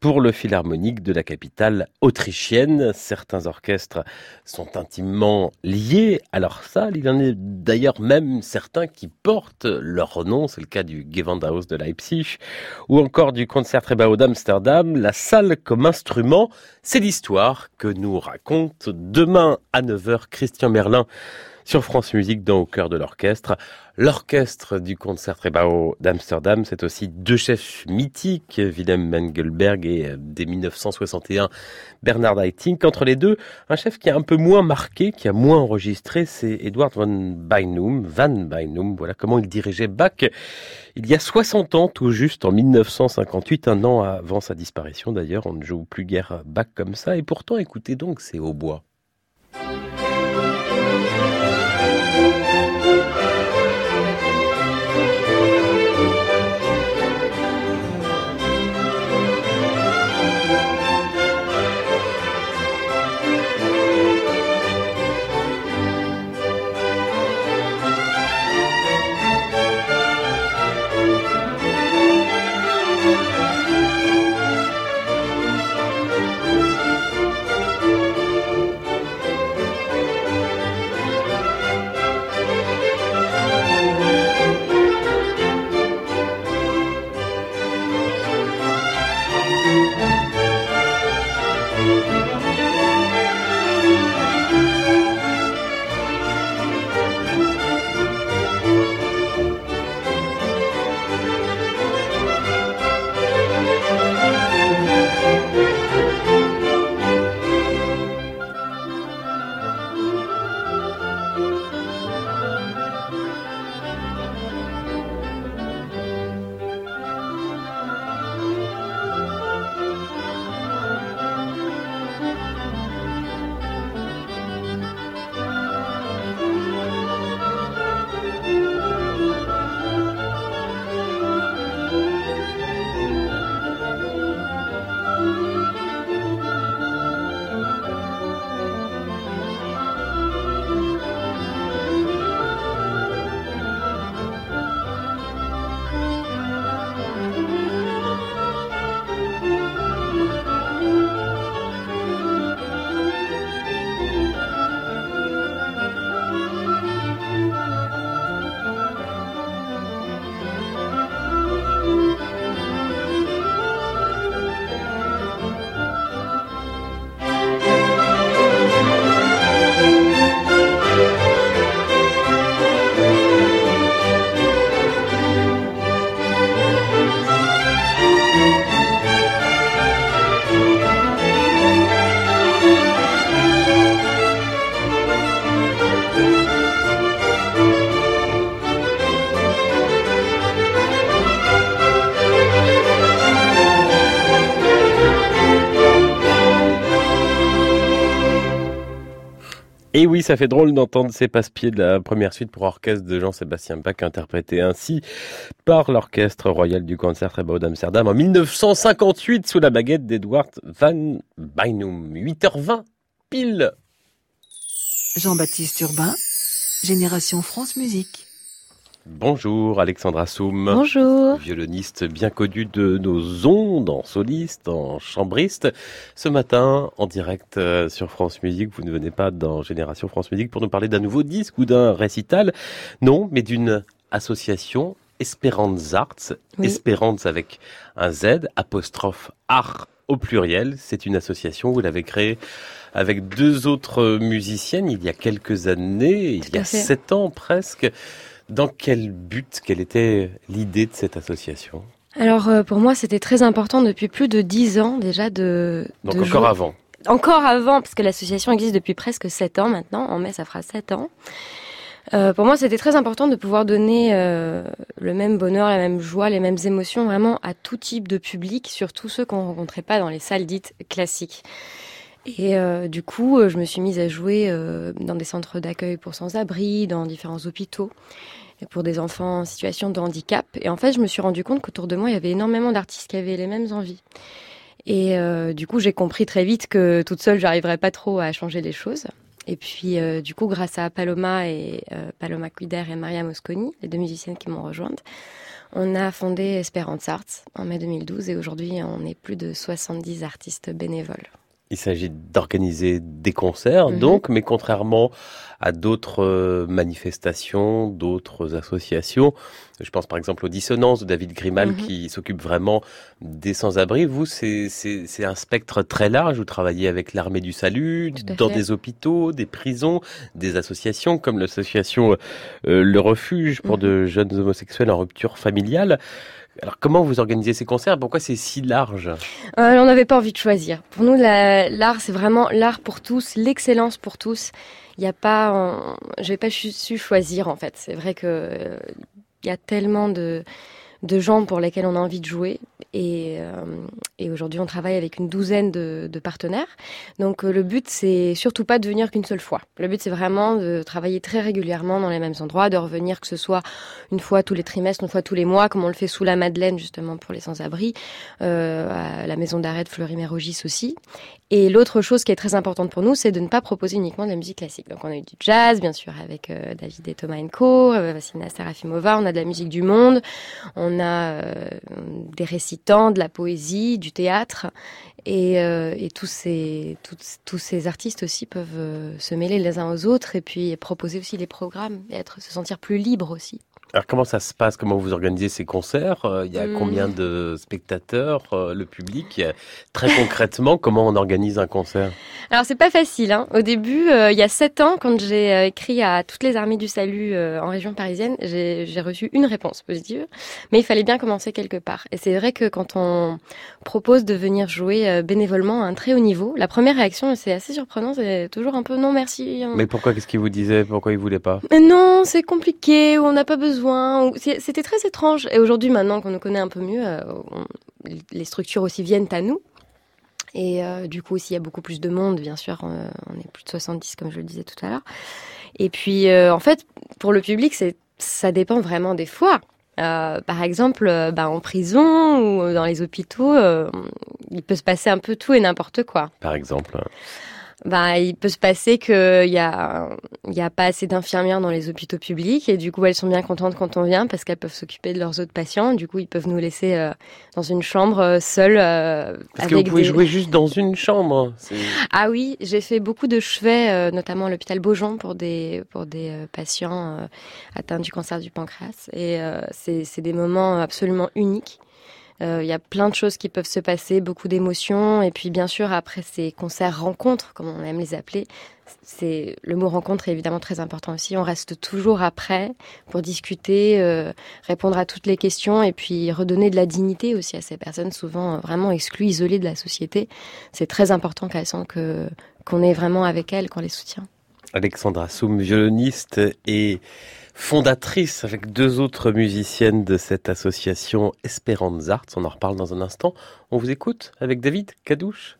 pour le Philharmonique de la capitale autrichienne. Certains orchestres sont intimement liés à leur salle. Il en a d'ailleurs même certains qui portent leur nom. C'est le cas du Gewandhaus de Leipzig ou encore du Concertgebouw d'Amsterdam. La salle comme instrument, c'est l'histoire que nous raconte demain à 9h Christian Merlin sur France Musique dans Au cœur de l'orchestre. L'orchestre du Concertgebouw d'Amsterdam, c'est aussi deux chefs mythiques, Willem Mengelberg et euh, dès 1961 Bernard Haitink. Entre les deux, un chef qui a un peu moins marqué, qui a moins enregistré, c'est Edward van Beinum. Van Beinum, voilà comment il dirigeait Bach il y a 60 ans, tout juste en 1958, un an avant sa disparition d'ailleurs. On ne joue plus guère Bach comme ça, et pourtant, écoutez donc ces hautbois. Ça fait drôle d'entendre ces passe-pieds de la première suite pour orchestre de Jean-Sébastien Bach interprété ainsi par l'Orchestre Royal du Concertgebouw d'Amsterdam en 1958 sous la baguette d'Edward van Beinum. 8h20 pile. Jean-Baptiste Urbain, Génération France Musique. Bonjour Alexandra Soum. Bonjour. Violoniste bien connu de nos ondes, en soliste, en chambriste. Ce matin, en direct euh, sur France Musique, vous ne venez pas dans Génération France Musique pour nous parler d'un nouveau disque ou d'un récital. Non, mais d'une association Espérance Arts. Espérance avec un Z, apostrophe art au pluriel. C'est une association, vous l'avez créée avec deux autres musiciennes il y a quelques années, il y a sept ans presque. Dans quel but, quelle était l'idée de cette association? Alors euh, pour moi, c'était très important depuis plus de dix ans déjà de. Donc de encore jouer- avant. Encore avant, parce que l'association existe depuis presque sept ans maintenant. En mai, ça fera sept ans. Euh, pour moi, c'était très important de pouvoir donner euh, le même bonheur, la même joie, les mêmes émotions vraiment à tout type de public, surtout ceux qu'on rencontrait pas dans les salles dites classiques. Et euh, du coup, je me suis mise à jouer dans des centres d'accueil pour sans-abri, dans différents hôpitaux, pour des enfants en situation de handicap. Et en fait, je me suis rendu compte qu'autour de moi, il y avait énormément d'artistes qui avaient les mêmes envies. Et euh, du coup, j'ai compris très vite que toute seule, j'arriverais pas trop à changer les choses. Et puis, euh, du coup, grâce à Paloma et euh, Paloma Cuider et Maria Mosconi, les deux musiciennes qui m'ont rejointe, on a fondé Esperance Arts en mai 2012 et aujourd'hui, on est plus de 70 artistes bénévoles. Il s'agit d'organiser des concerts, Mhm. donc, mais contrairement à d'autres euh, manifestations, d'autres associations, je pense par exemple aux Dissonances de David Grimal Mhm. qui s'occupe vraiment des sans-abri. Vous, c'est un spectre très large. Vous travaillez avec l'armée du salut, dans fait. des hôpitaux, des prisons, des associations comme l'association euh, Le Refuge pour Mhm. de jeunes homosexuels en rupture familiale. Alors comment vous organisez ces concerts? Pourquoi c'est si large? Euh, on n'avait pas envie de choisir. Pour nous, la- l'art, c'est vraiment l'art pour tous, l'excellence pour tous. Il n'y a pas, on- j'ai pas su, choisir en fait. C'est vrai que euh, y a tellement de de gens pour lesquels on a envie de jouer et, euh, aujourd'hui on travaille avec une douzaine de, de partenaires. Donc euh, le but c'est surtout pas de venir qu'une seule fois. Le but c'est vraiment de travailler très régulièrement dans les mêmes endroits, de revenir que ce soit une fois tous les trimestres, une fois tous les mois, comme on le fait sous la Madeleine justement pour les sans-abri, euh, à la maison d'arrêt de Fleury-Mérogis aussi. Et l'autre chose qui est très importante pour nous, c'est de ne pas proposer uniquement de la musique classique. Donc on a eu du jazz, bien sûr, avec euh, David et Thomas Enco, euh, Vassina Serafimova, on a de la musique du monde, on a euh, des récitants, de la poésie, du théâtre, et, euh, et tous, ces, tous, ces artistes aussi peuvent euh, se mêler les uns aux autres et puis proposer aussi les programmes et être, se sentir plus libre aussi. Alors comment ça se passe? Comment vous organisez ces concerts? Euh, Il y a Hmm. combien de spectateurs euh, Le public? Euh, Très concrètement, *laughs* comment on organise un concert? Alors c'est pas facile. Hein. Au début, euh, il y a sept ans, quand j'ai écrit à toutes les armées du salut euh, en région parisienne, j'ai reçu une réponse positive, mais il fallait bien commencer quelque part. Et c'est vrai que quand on propose de venir jouer euh, bénévolement à un très haut niveau, la première réaction, c'est assez surprenant, c'est toujours un peu non merci. hein. Mais pourquoi? Qu'est-ce qu'il vous disait? Pourquoi il voulait pas? Mais non, c'est compliqué, on n'a pas besoin. C'était très étrange. Et aujourd'hui, maintenant qu'on nous connaît un peu mieux, euh, les structures aussi viennent à nous. Et euh, du coup, s'il y a beaucoup plus de monde, bien sûr, euh, on est plus de 70, comme je le disais tout à l'heure. Et puis, en fait, pour le public, ça dépend vraiment des fois. Par exemple, bah, en prison ou dans les hôpitaux, il peut se passer un peu tout et n'importe quoi Par exemple bah, il peut se passer qu'il y a, y a pas assez d'infirmières dans les hôpitaux publics et du coup elles sont bien contentes quand on vient parce qu'elles peuvent s'occuper de leurs autres patients. Du coup ils peuvent nous laisser euh, dans une chambre euh, seuls. euh, Parce que vous pouvez des- jouer juste dans une chambre. Ah oui, j'ai fait beaucoup de chevets, euh, notamment à l'hôpital Beaujon pour des pour des euh, patients euh, atteints du cancer du pancréas et euh, c'est des moments absolument uniques. Euh, Il y a plein de choses qui peuvent se passer, beaucoup d'émotions. Et puis, bien sûr, après ces concerts rencontres, comme on aime les appeler, c'est le mot rencontre est évidemment très important aussi. On reste toujours après pour discuter, euh, répondre à toutes les questions et puis redonner de la dignité aussi à ces personnes souvent euh, vraiment exclues, isolées de la société. C'est très important qu'elles sentent que qu'on est vraiment avec elles, qu'on les soutient. Alexandra Soum, violoniste et fondatrice avec deux autres musiciennes de cette association Esperance Arts. On en reparle dans un instant. On vous écoute avec David Cadouche.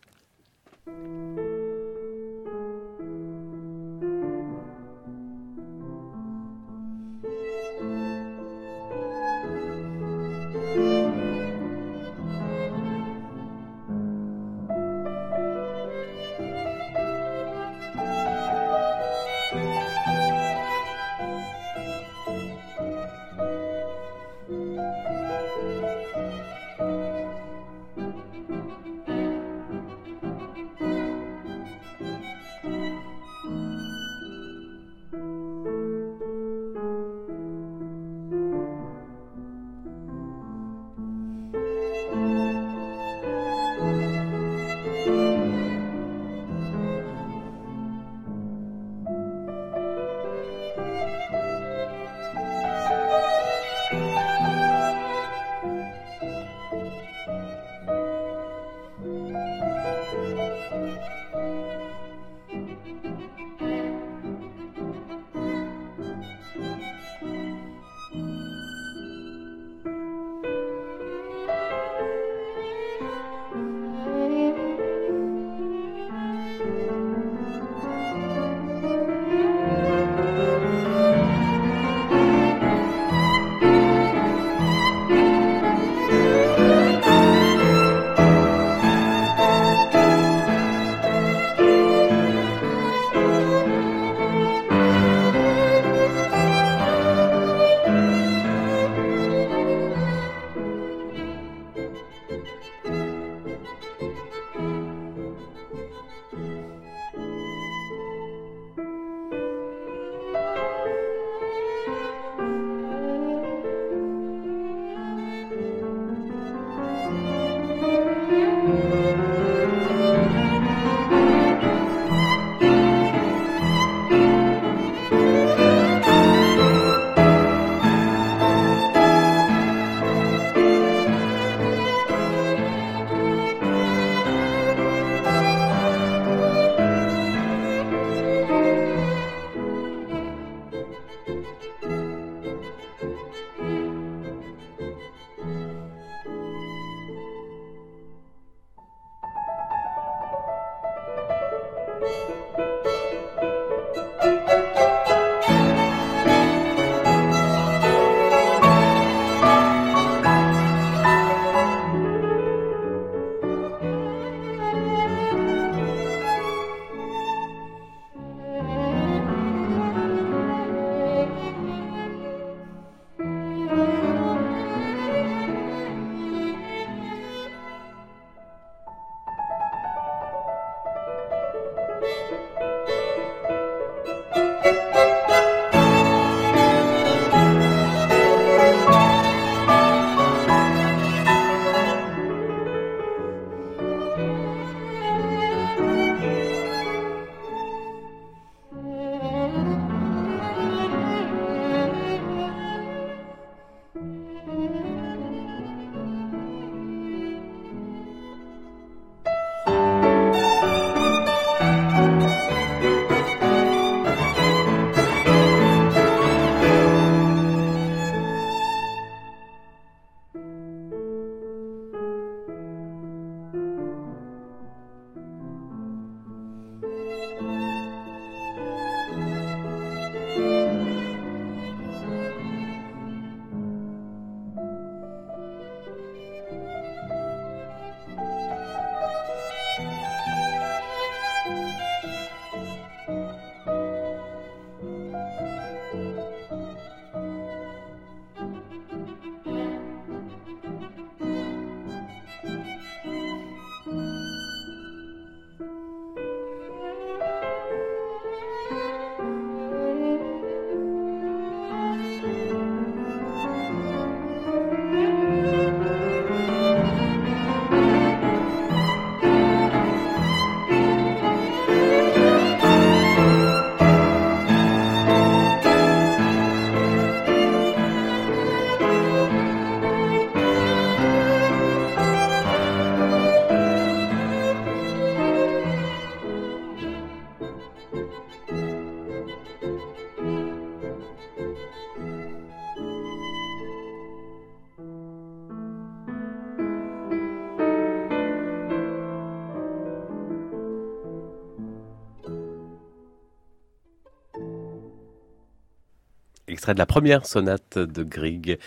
Extrait de la première sonate de Grieg.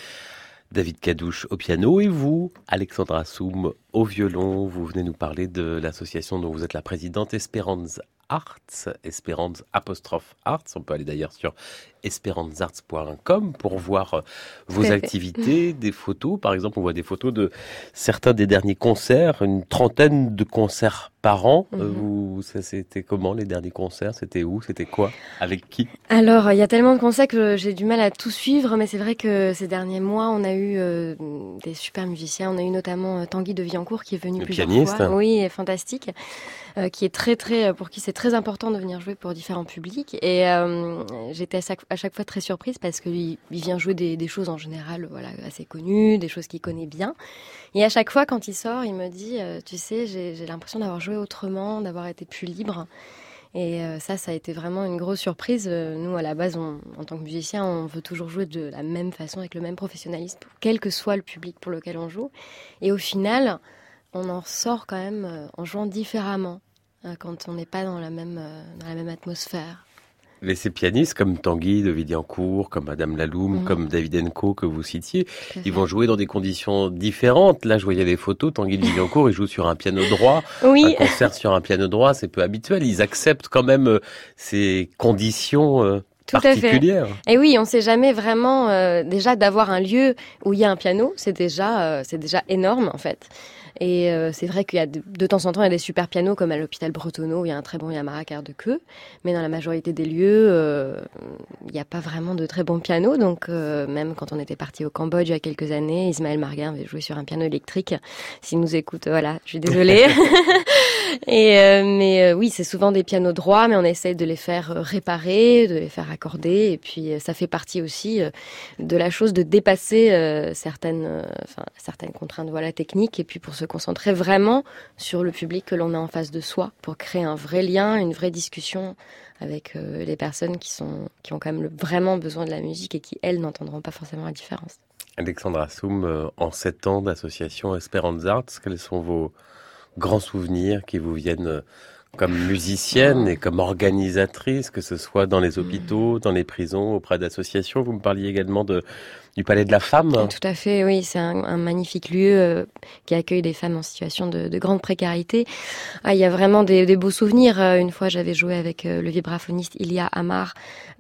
David Cadouche au piano et vous, Alexandra Soum, au violon. Vous venez nous parler de l'association dont vous êtes la présidente, Esperance Arts, Esperance apostrophe Arts. On peut aller d'ailleurs sur esperancearts.com pour voir euh, vos activités, *laughs* des photos. Par exemple, on voit des photos de certains des derniers concerts, une trentaine de concerts par an. Euh, mhm. Vous, c'était comment les derniers concerts C'était où C'était quoi Avec qui? Alors, il y a tellement de concerts que j'ai du mal à tout suivre, mais c'est vrai que ces derniers mois, on a eu euh, des super musiciens. On a eu notamment Tanguy de Villancourt qui est venu Le plusieurs pianiste. fois. Oui, fantastique. euh, qui est très très pour qui c'est très important de venir jouer pour différents publics. Et euh, j'étais à chaque, fois très surprise parce que lui, il vient jouer des, des choses en général, voilà, assez connues, des choses qu'il connaît bien. Et à chaque fois, quand il sort, il me dit, tu sais, j'ai l'impression d'avoir joué autrement, d'avoir été plus libre. Et euh, ça, ça a été vraiment une grosse surprise. Euh, nous, à la base, en tant que musicien, on veut toujours jouer de la même façon, avec le même professionnalisme, quel que soit le public pour lequel on joue. Et au final, on en sort quand même euh, en jouant différemment quand on n'est pas dans la même, dans la même atmosphère. Mais ces pianistes comme Tanguy de Vidiancourt, comme Madame Laloum, mhm. comme David Enco que vous citiez, ils vont jouer dans des conditions différentes. Là, je voyais les photos, Tanguy de Vidiancourt, il joue sur un piano droit. Oui. Un concert sur un piano droit, c'est peu habituel. Ils acceptent quand même euh, ces conditions euh, tout. À fait. Et oui, on sait jamais vraiment euh, déjà d'avoir un lieu où il y a un piano, c'est déjà c'est déjà énorme en fait. Et euh, c'est vrai qu'il y a de, temps en temps, il y a des super pianos comme à l'hôpital Bretonneau, où il y a un très bon Yamaha quart de queue. Mais dans la majorité des lieux, euh, il n'y a pas vraiment de très bons pianos. Donc euh, même quand on était parti au Cambodge il y a quelques années, Ismaël Marguin avait joué sur un piano électrique. S'il nous écoute, voilà, je suis désolée. *laughs* *laughs* Et mais oui, c'est souvent des pianos droits, mais on essaie de les faire réparer, de les faire accorder. Et puis ça fait partie aussi de la chose de dépasser certaines, enfin, certaines contraintes voilà techniques. Et puis pour se concentrer vraiment sur le public que l'on a en face de soi pour créer un vrai lien, une vraie discussion avec euh, les personnes qui, sont, qui ont quand même vraiment besoin de la musique et qui, elles, n'entendront pas forcément la différence. Alexandra Soum, euh, en sept ans d'association Esperance Arts, quels sont vos grands souvenirs qui vous viennent euh, comme musicienne et comme organisatrice, que ce soit dans les hôpitaux, dans les prisons, auprès d'associations? Vous me parliez également de, du Palais de la Femme. Tout à fait, oui. C'est un, magnifique lieu euh, qui accueille des femmes en situation de, de grande précarité. Ah, il y a vraiment des, beaux souvenirs. Euh, une fois, j'avais joué avec euh, le vibraphoniste Ilia Amar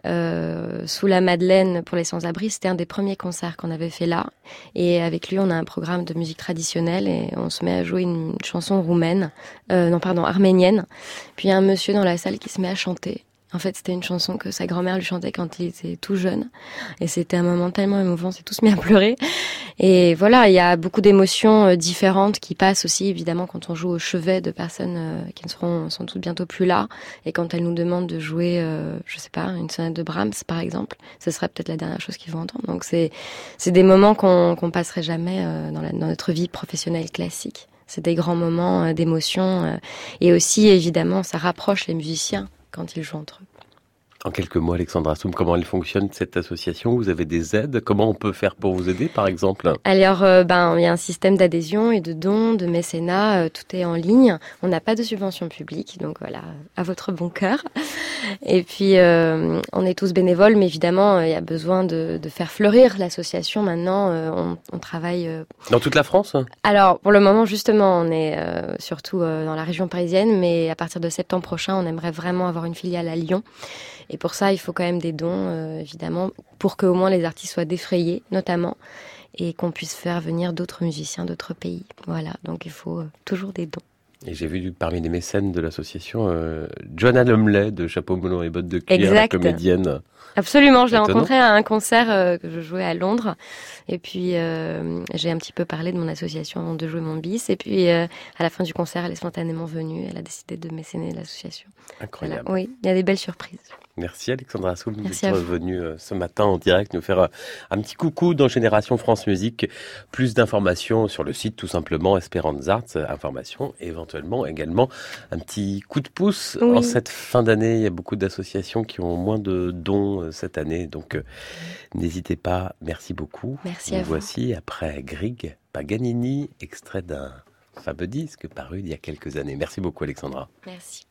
sous la Madeleine pour les sans-abri. C'était un des premiers concerts qu'on avait fait là. Et avec lui, on a un programme de musique traditionnelle et on se met à jouer une chanson roumaine, non pardon, arménienne. Puis il y a un monsieur dans la salle qui se met à chanter. En fait, c'était une chanson que sa grand-mère lui chantait quand il était tout jeune. Et c'était un moment tellement émouvant, c'est tous mis à pleurer. Et voilà, il y a beaucoup d'émotions euh, différentes qui passent aussi, évidemment, quand on joue au chevet de personnes euh, qui ne seront sans doute bientôt plus là. Et quand elles nous demandent de jouer, euh, je sais pas, une sonate de Brahms, par exemple, ce serait peut-être la dernière chose qu'ils vont entendre. Donc c'est, c'est des moments qu'on, qu'on passerait jamais dans, la, dans notre vie professionnelle classique. C'est des grands moments d'émotion. et aussi, évidemment, ça rapproche les musiciens quand ils jouent. En quelques mots, Alexandra Soum, comment elle fonctionne cette association? Vous avez des aides? Comment on peut faire pour vous aider, par exemple? Alors, euh, ben, il y a un système d'adhésion et de dons, de mécénat, euh, tout est en ligne. On n'a pas de subvention publique, donc voilà, à votre bon cœur. Et puis, euh, on est tous bénévoles, mais évidemment, il y a besoin de, de faire fleurir l'association. Maintenant, on, on, travaille dans toute la France? Alors, pour le moment, justement, on est surtout dans la région parisienne, mais à partir de septembre prochain, on aimerait vraiment avoir une filiale à Lyon. Et pour ça, il faut quand même des dons, euh, évidemment, pour qu'au moins les artistes soient défrayés, notamment, et qu'on puisse faire venir d'autres musiciens d'autres pays. Voilà, donc il faut euh, toujours des dons. Et j'ai vu parmi les mécènes de l'association euh, Joanna Lumley de Chapeau melon et bottes de cuir, la comédienne. Absolument, je l'ai rencontrée à un concert euh, que je jouais à Londres. Et puis, euh, j'ai un petit peu parlé de mon association avant de jouer mon bis. Et puis, à la fin du concert, elle est spontanément venue. Elle a décidé de mécéner l'association. Incroyable. Oui, il y a des belles surprises. Merci Alexandra Assoum d'être venue ce matin en direct nous faire un petit coucou dans Génération France Musique. Plus d'informations sur le site tout simplement Espérance Arts, informations éventuellement également un petit coup de pouce en cette fin d'année. Il y a beaucoup d'associations qui ont moins de dons euh, cette année. Donc euh, n'hésitez pas. Merci beaucoup. Merci à voici après Grieg Paganini, extrait d'un fameux disque paru il y a quelques années. Merci beaucoup Alexandra. Merci.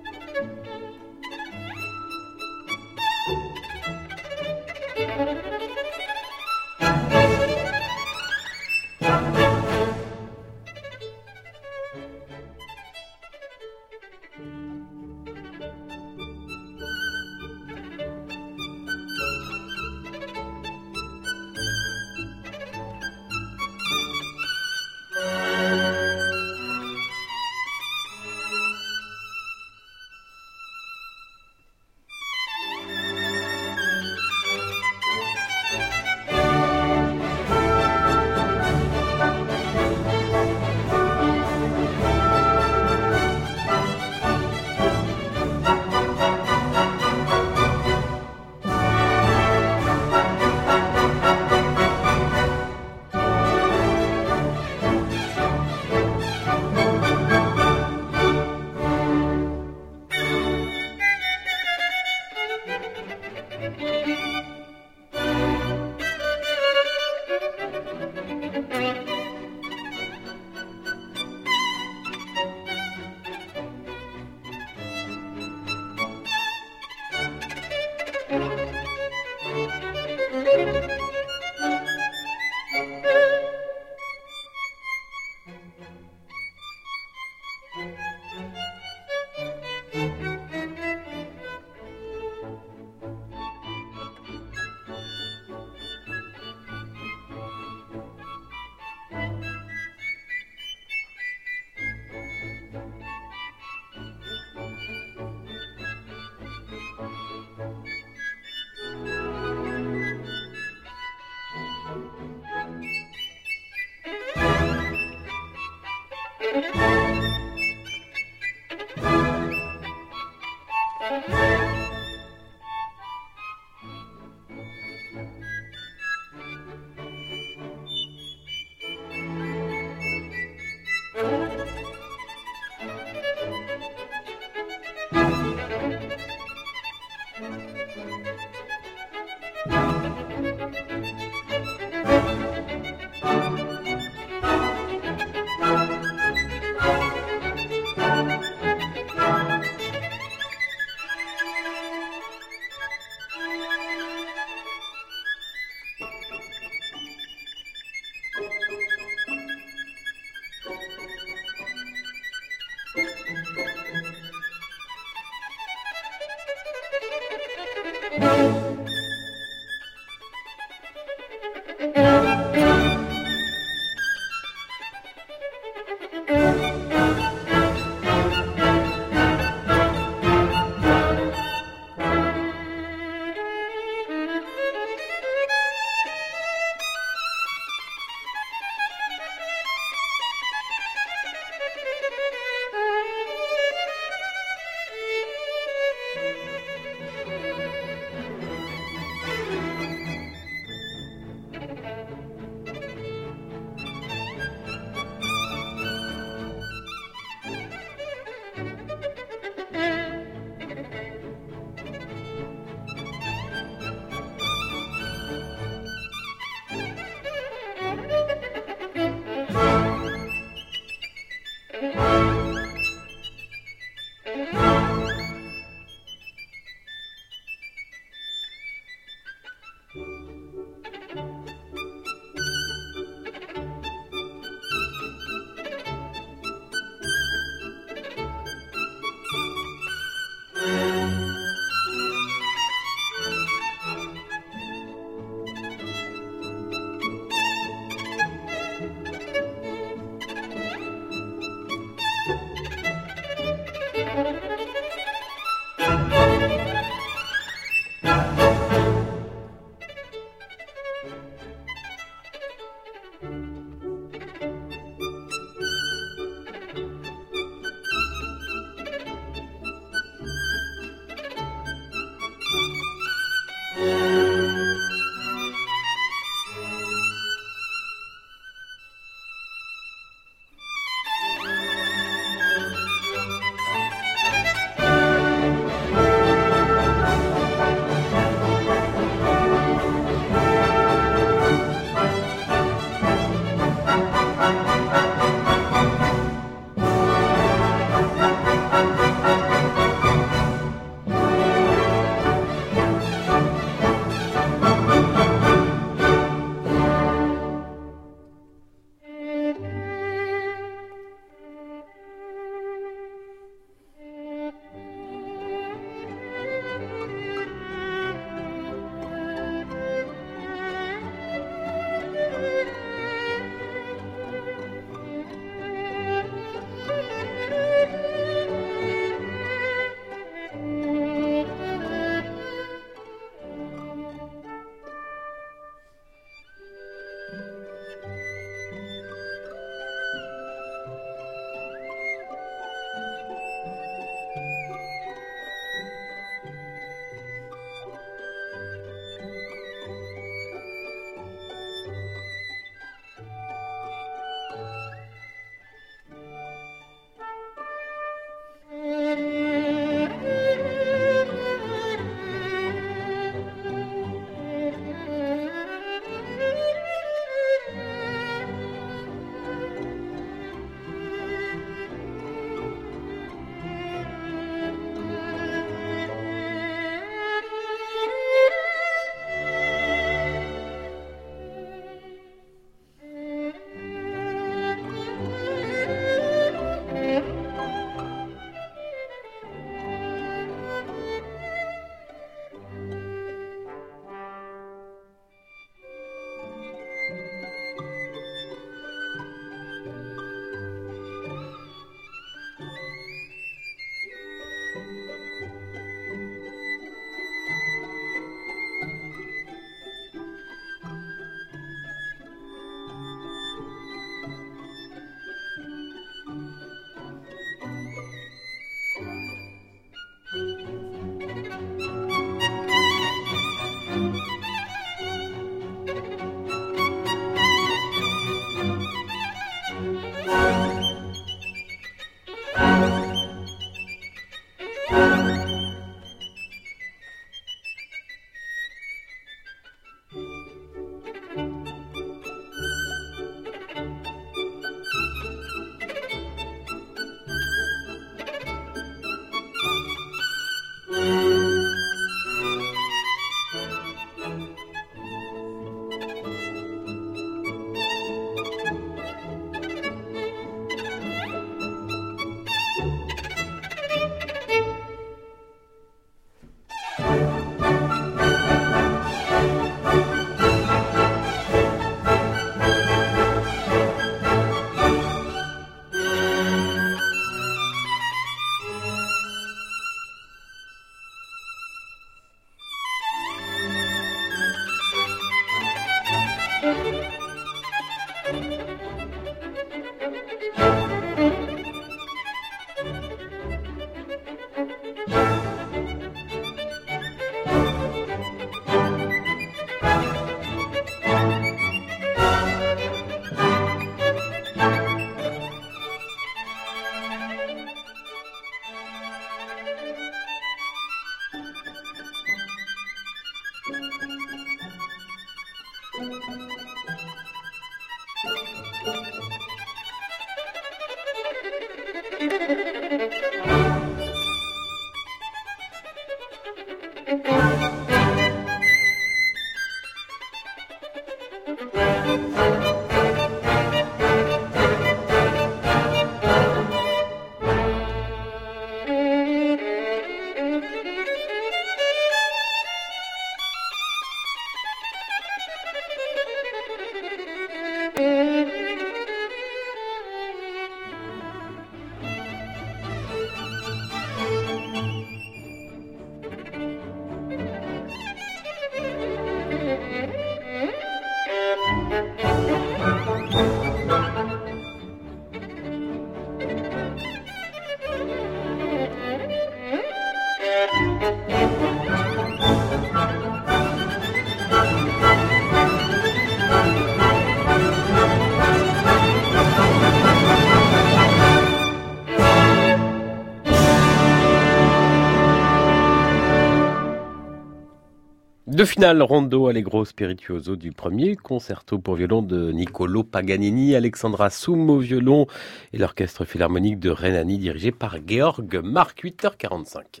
De finale, rondo allegro spirituoso du premier concerto pour violon de Niccolo Paganini, Alexandra Soum violon et l'orchestre philharmonique de Rhénanie dirigé par Georg Marc, 8h45.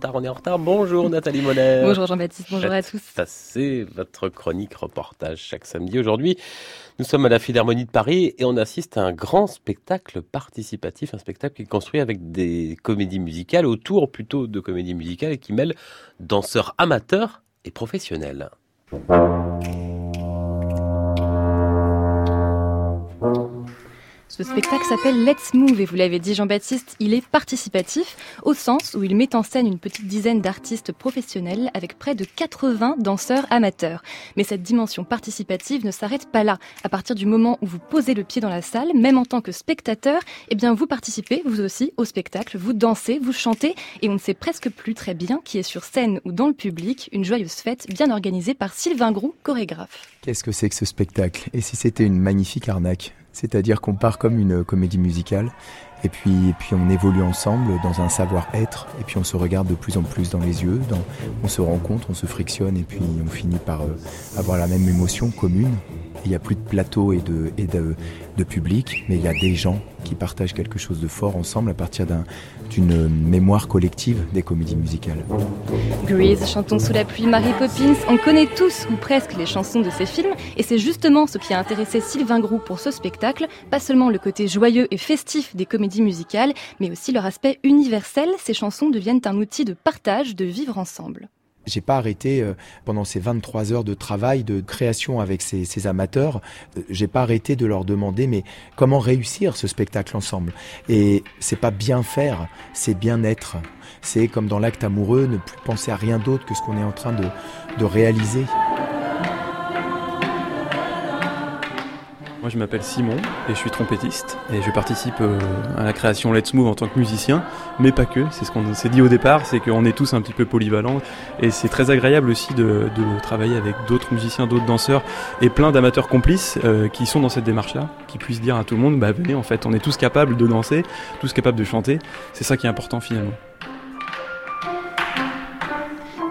Retard, on est en retard. Bonjour Nathalie Moller. *laughs* Bonjour Jean-Baptiste, bonjour à tous. C'est votre chronique reportage chaque samedi. Aujourd'hui, nous sommes à la Philharmonie de Paris et on assiste à un grand spectacle participatif, un spectacle qui est construit avec des comédies musicales, autour plutôt de comédies musicales et qui mêle danseurs amateurs et professionnels. Ce spectacle s'appelle Let's Move et vous l'avez dit Jean-Baptiste, il est participatif au sens où il met en scène une petite dizaine d'artistes professionnels avec près de 80 danseurs amateurs. Mais cette dimension participative ne s'arrête pas là. À partir du moment où vous posez le pied dans la salle, même en tant que spectateur, eh bien vous participez vous aussi au spectacle, vous dansez, vous chantez et on ne sait presque plus très bien qui est sur scène ou dans le public, une joyeuse fête bien organisée par Sylvain Groux, chorégraphe. Qu'est-ce que c'est que ce spectacle? Et si c'était une magnifique arnaque? C'est-à-dire qu'on part comme une comédie musicale et puis, puis on évolue ensemble dans un savoir-être et puis on se regarde de plus en plus dans les yeux, on se rencontre, on se frictionne et puis on finit par euh, avoir la même émotion commune. Il n'y a plus de plateau et de, de, public, mais il y a des gens qui partagent quelque chose de fort ensemble à partir d'une mémoire collective des comédies musicales. Grease, Chantons sous la pluie, Mary Poppins, on connaît tous ou presque les chansons de ces films et c'est justement ce qui a intéressé Sylvain Groux pour ce spectacle, pas seulement le côté joyeux et festif des comédies musicales, mais aussi leur aspect universel, ces chansons deviennent un outil de partage, de vivre ensemble. J'ai pas arrêté euh, pendant ces 23 heures de travail, de création avec ces, ces amateurs. Euh, j'ai pas arrêté de leur demander mais comment réussir ce spectacle ensemble? Et c'est pas bien faire, c'est bien être. C'est comme dans l'acte amoureux, ne plus penser à rien d'autre que ce qu'on est en train de, de réaliser. Moi je m'appelle Simon et je suis trompettiste et je participe euh, à la création Let's Move en tant que musicien, mais pas que, c'est ce qu'on s'est dit au départ, c'est qu'on est tous un petit peu polyvalents et c'est très agréable aussi de, travailler avec d'autres musiciens, d'autres danseurs et plein d'amateurs complices euh, qui sont dans cette démarche-là, qui puissent dire à tout le monde, bah venez en fait, on est tous capables de danser, tous capables de chanter, c'est ça qui est important finalement.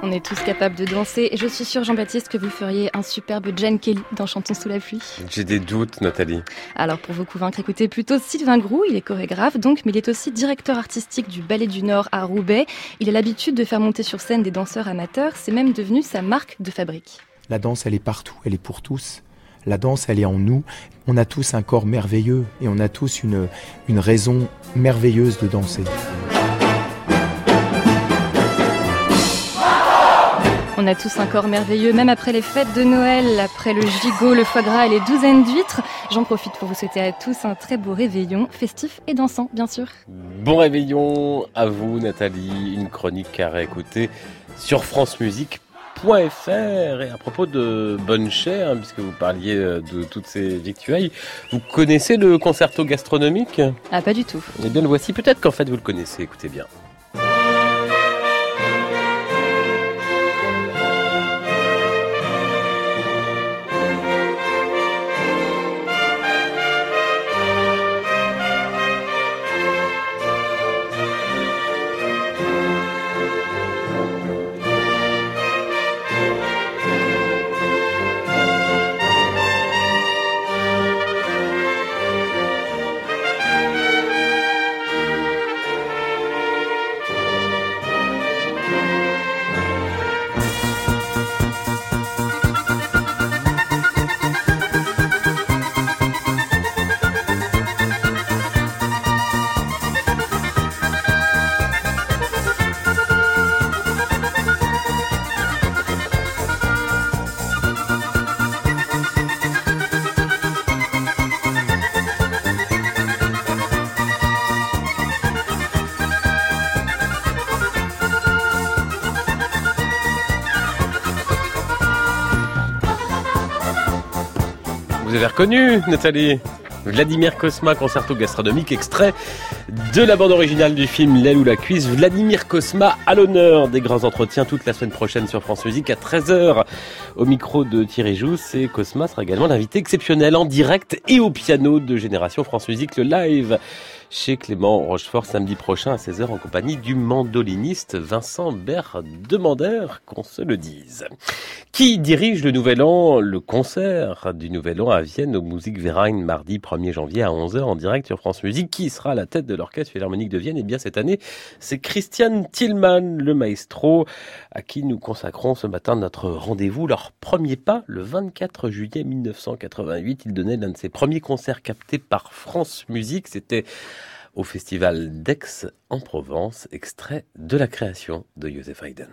On est tous capables de danser et je suis sûr, Jean-Baptiste, que vous feriez un superbe Jane Kelly dans Chantons sous la pluie. J'ai des doutes, Nathalie. Alors, pour vous convaincre, écoutez plutôt Sylvain Groux. Il est chorégraphe, donc, mais il est aussi directeur artistique du Ballet du Nord à Roubaix. Il a l'habitude de faire monter sur scène des danseurs amateurs. C'est même devenu sa marque de fabrique. La danse, elle est partout, elle est pour tous. La danse, elle est en nous. On a tous un corps merveilleux et on a tous une, une raison merveilleuse de danser. On a tous un corps merveilleux, même après les fêtes de Noël, après le gigot, le foie gras et les douzaines d'huîtres. J'en profite pour vous souhaiter à tous un très beau réveillon, festif et dansant, bien sûr. Bon réveillon à vous, Nathalie. Une chronique à réécouter sur francemusique.fr et à propos de bonne chère, puisque vous parliez de toutes ces victuailles, vous connaissez le concerto gastronomique? Ah, pas du tout. Eh bien, le voici. Peut-être qu'en fait vous le connaissez. Écoutez bien. Reconnu, Nathalie Vladimir Kosma, concerto gastronomique, extrait de la bande originale du film L'aile ou la cuisse. Vladimir Kosma à l'honneur des grands entretiens toute la semaine prochaine sur France Musique à 13h. Au micro de Thierry Jousse et Cosma sera également l'invité exceptionnel en direct et au piano de Génération France Musique, le live chez Clément Rochefort samedi prochain à 16h en compagnie du mandoliniste Vincent Berdemander, qu'on se le dise. Qui dirige le Nouvel An, le concert du Nouvel An à Vienne au Musikverein mardi 1er janvier à 11h en direct sur France Musique Qui sera à la tête de l'Orchestre Philharmonique de Vienne? Eh bien cette année, c'est Christian Tillmann, le maestro, à qui nous consacrons ce matin notre rendez-vous. Leur premier pas, le 24 juillet 1988, il donnait l'un de ses premiers concerts captés par France Musique. C'était au festival d'Aix en Provence, extrait de la création de Joseph Haydn.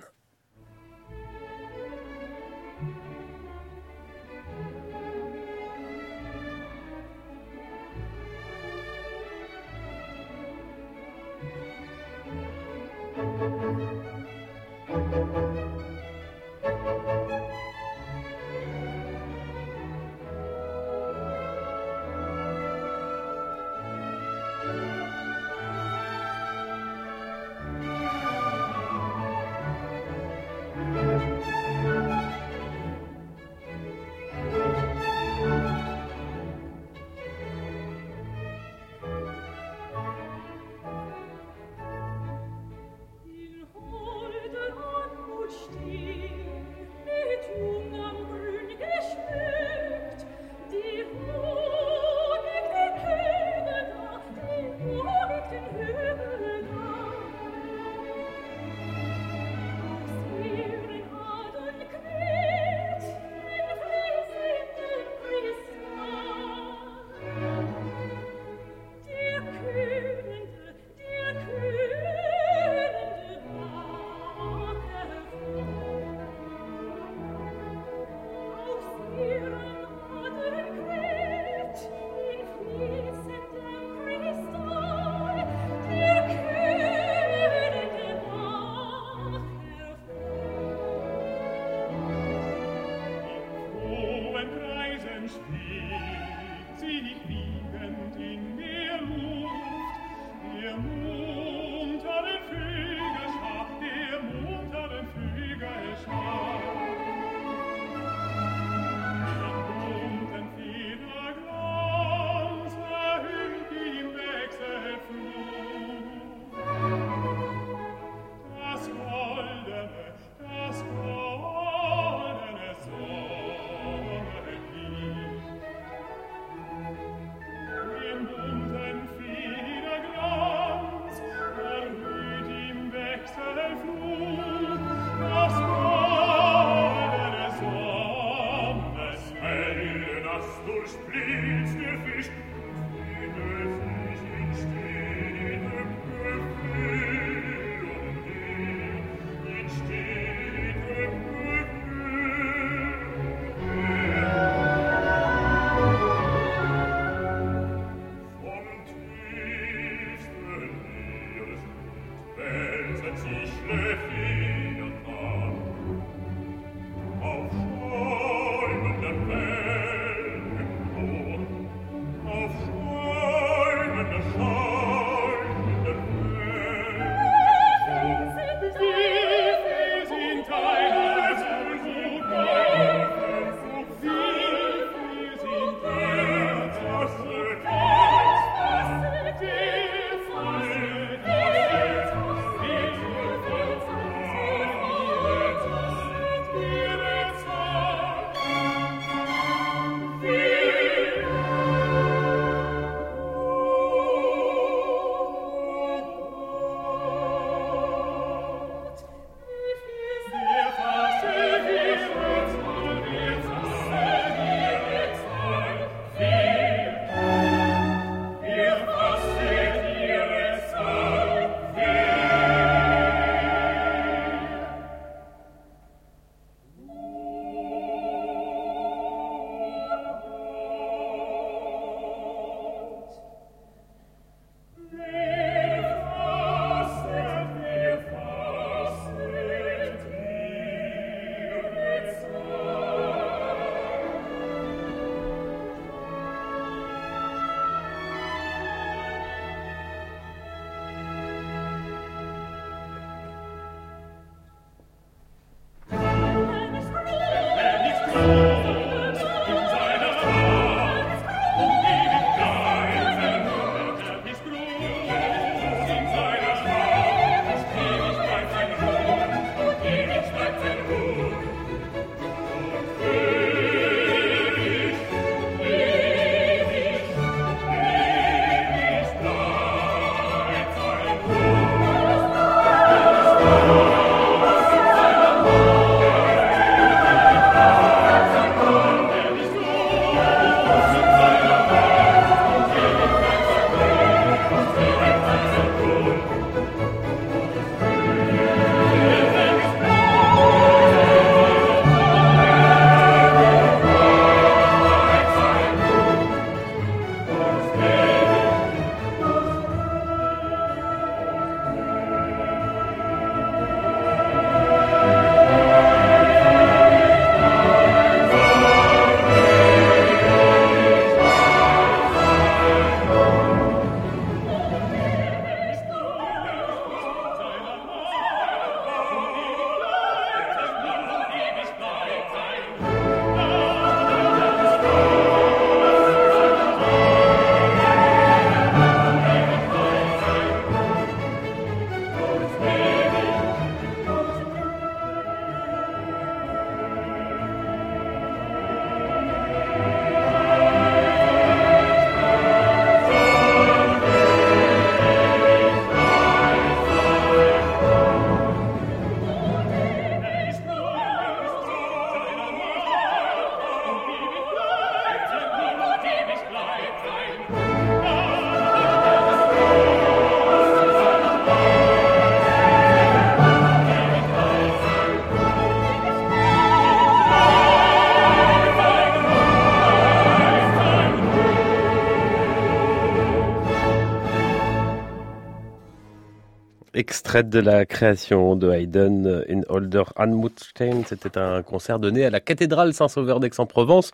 Extrait de la création de Haydn in Older Anmutstein. C'était un concert donné à la cathédrale Saint-Sauveur d'Aix-en-Provence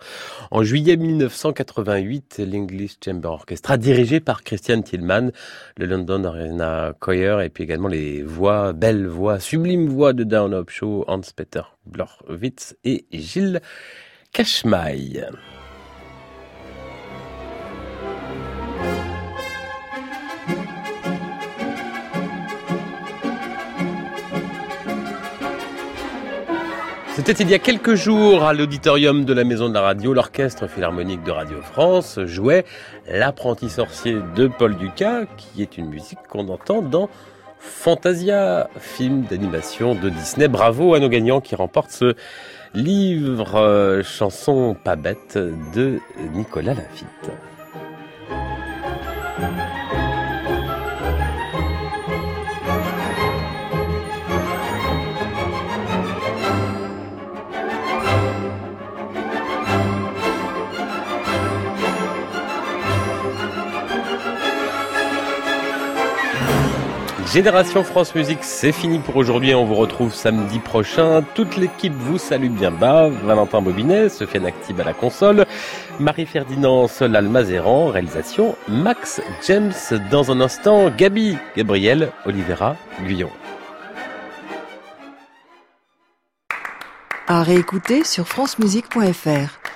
en juillet 1988. L'English Chamber Orchestra dirigé par Christian Tillman, le London Arena Choir et puis également les voix, belles voix, sublimes voix de Down Show, Hans-Peter Blorwitz et Gilles Cashmail. C'était il y a quelques jours à l'auditorium de la Maison de la Radio, l'Orchestre Philharmonique de Radio France jouait L'apprenti sorcier de Paul Ducas, qui est une musique qu'on entend dans Fantasia, film d'animation de Disney. Bravo à nos gagnants qui remportent ce livre euh, chanson pas bête de Nicolas Lafitte. Génération France Musique, c'est fini pour aujourd'hui. On vous retrouve samedi prochain. Toute l'équipe vous salue bien bas. Valentin Bobinet, Sofiane Active à la console, Marie-Ferdinand Solal Mazéran, réalisation, Max James dans un instant, Gabi, Gabriel, Olivera, Guyon. À réécouter sur francemusique.fr.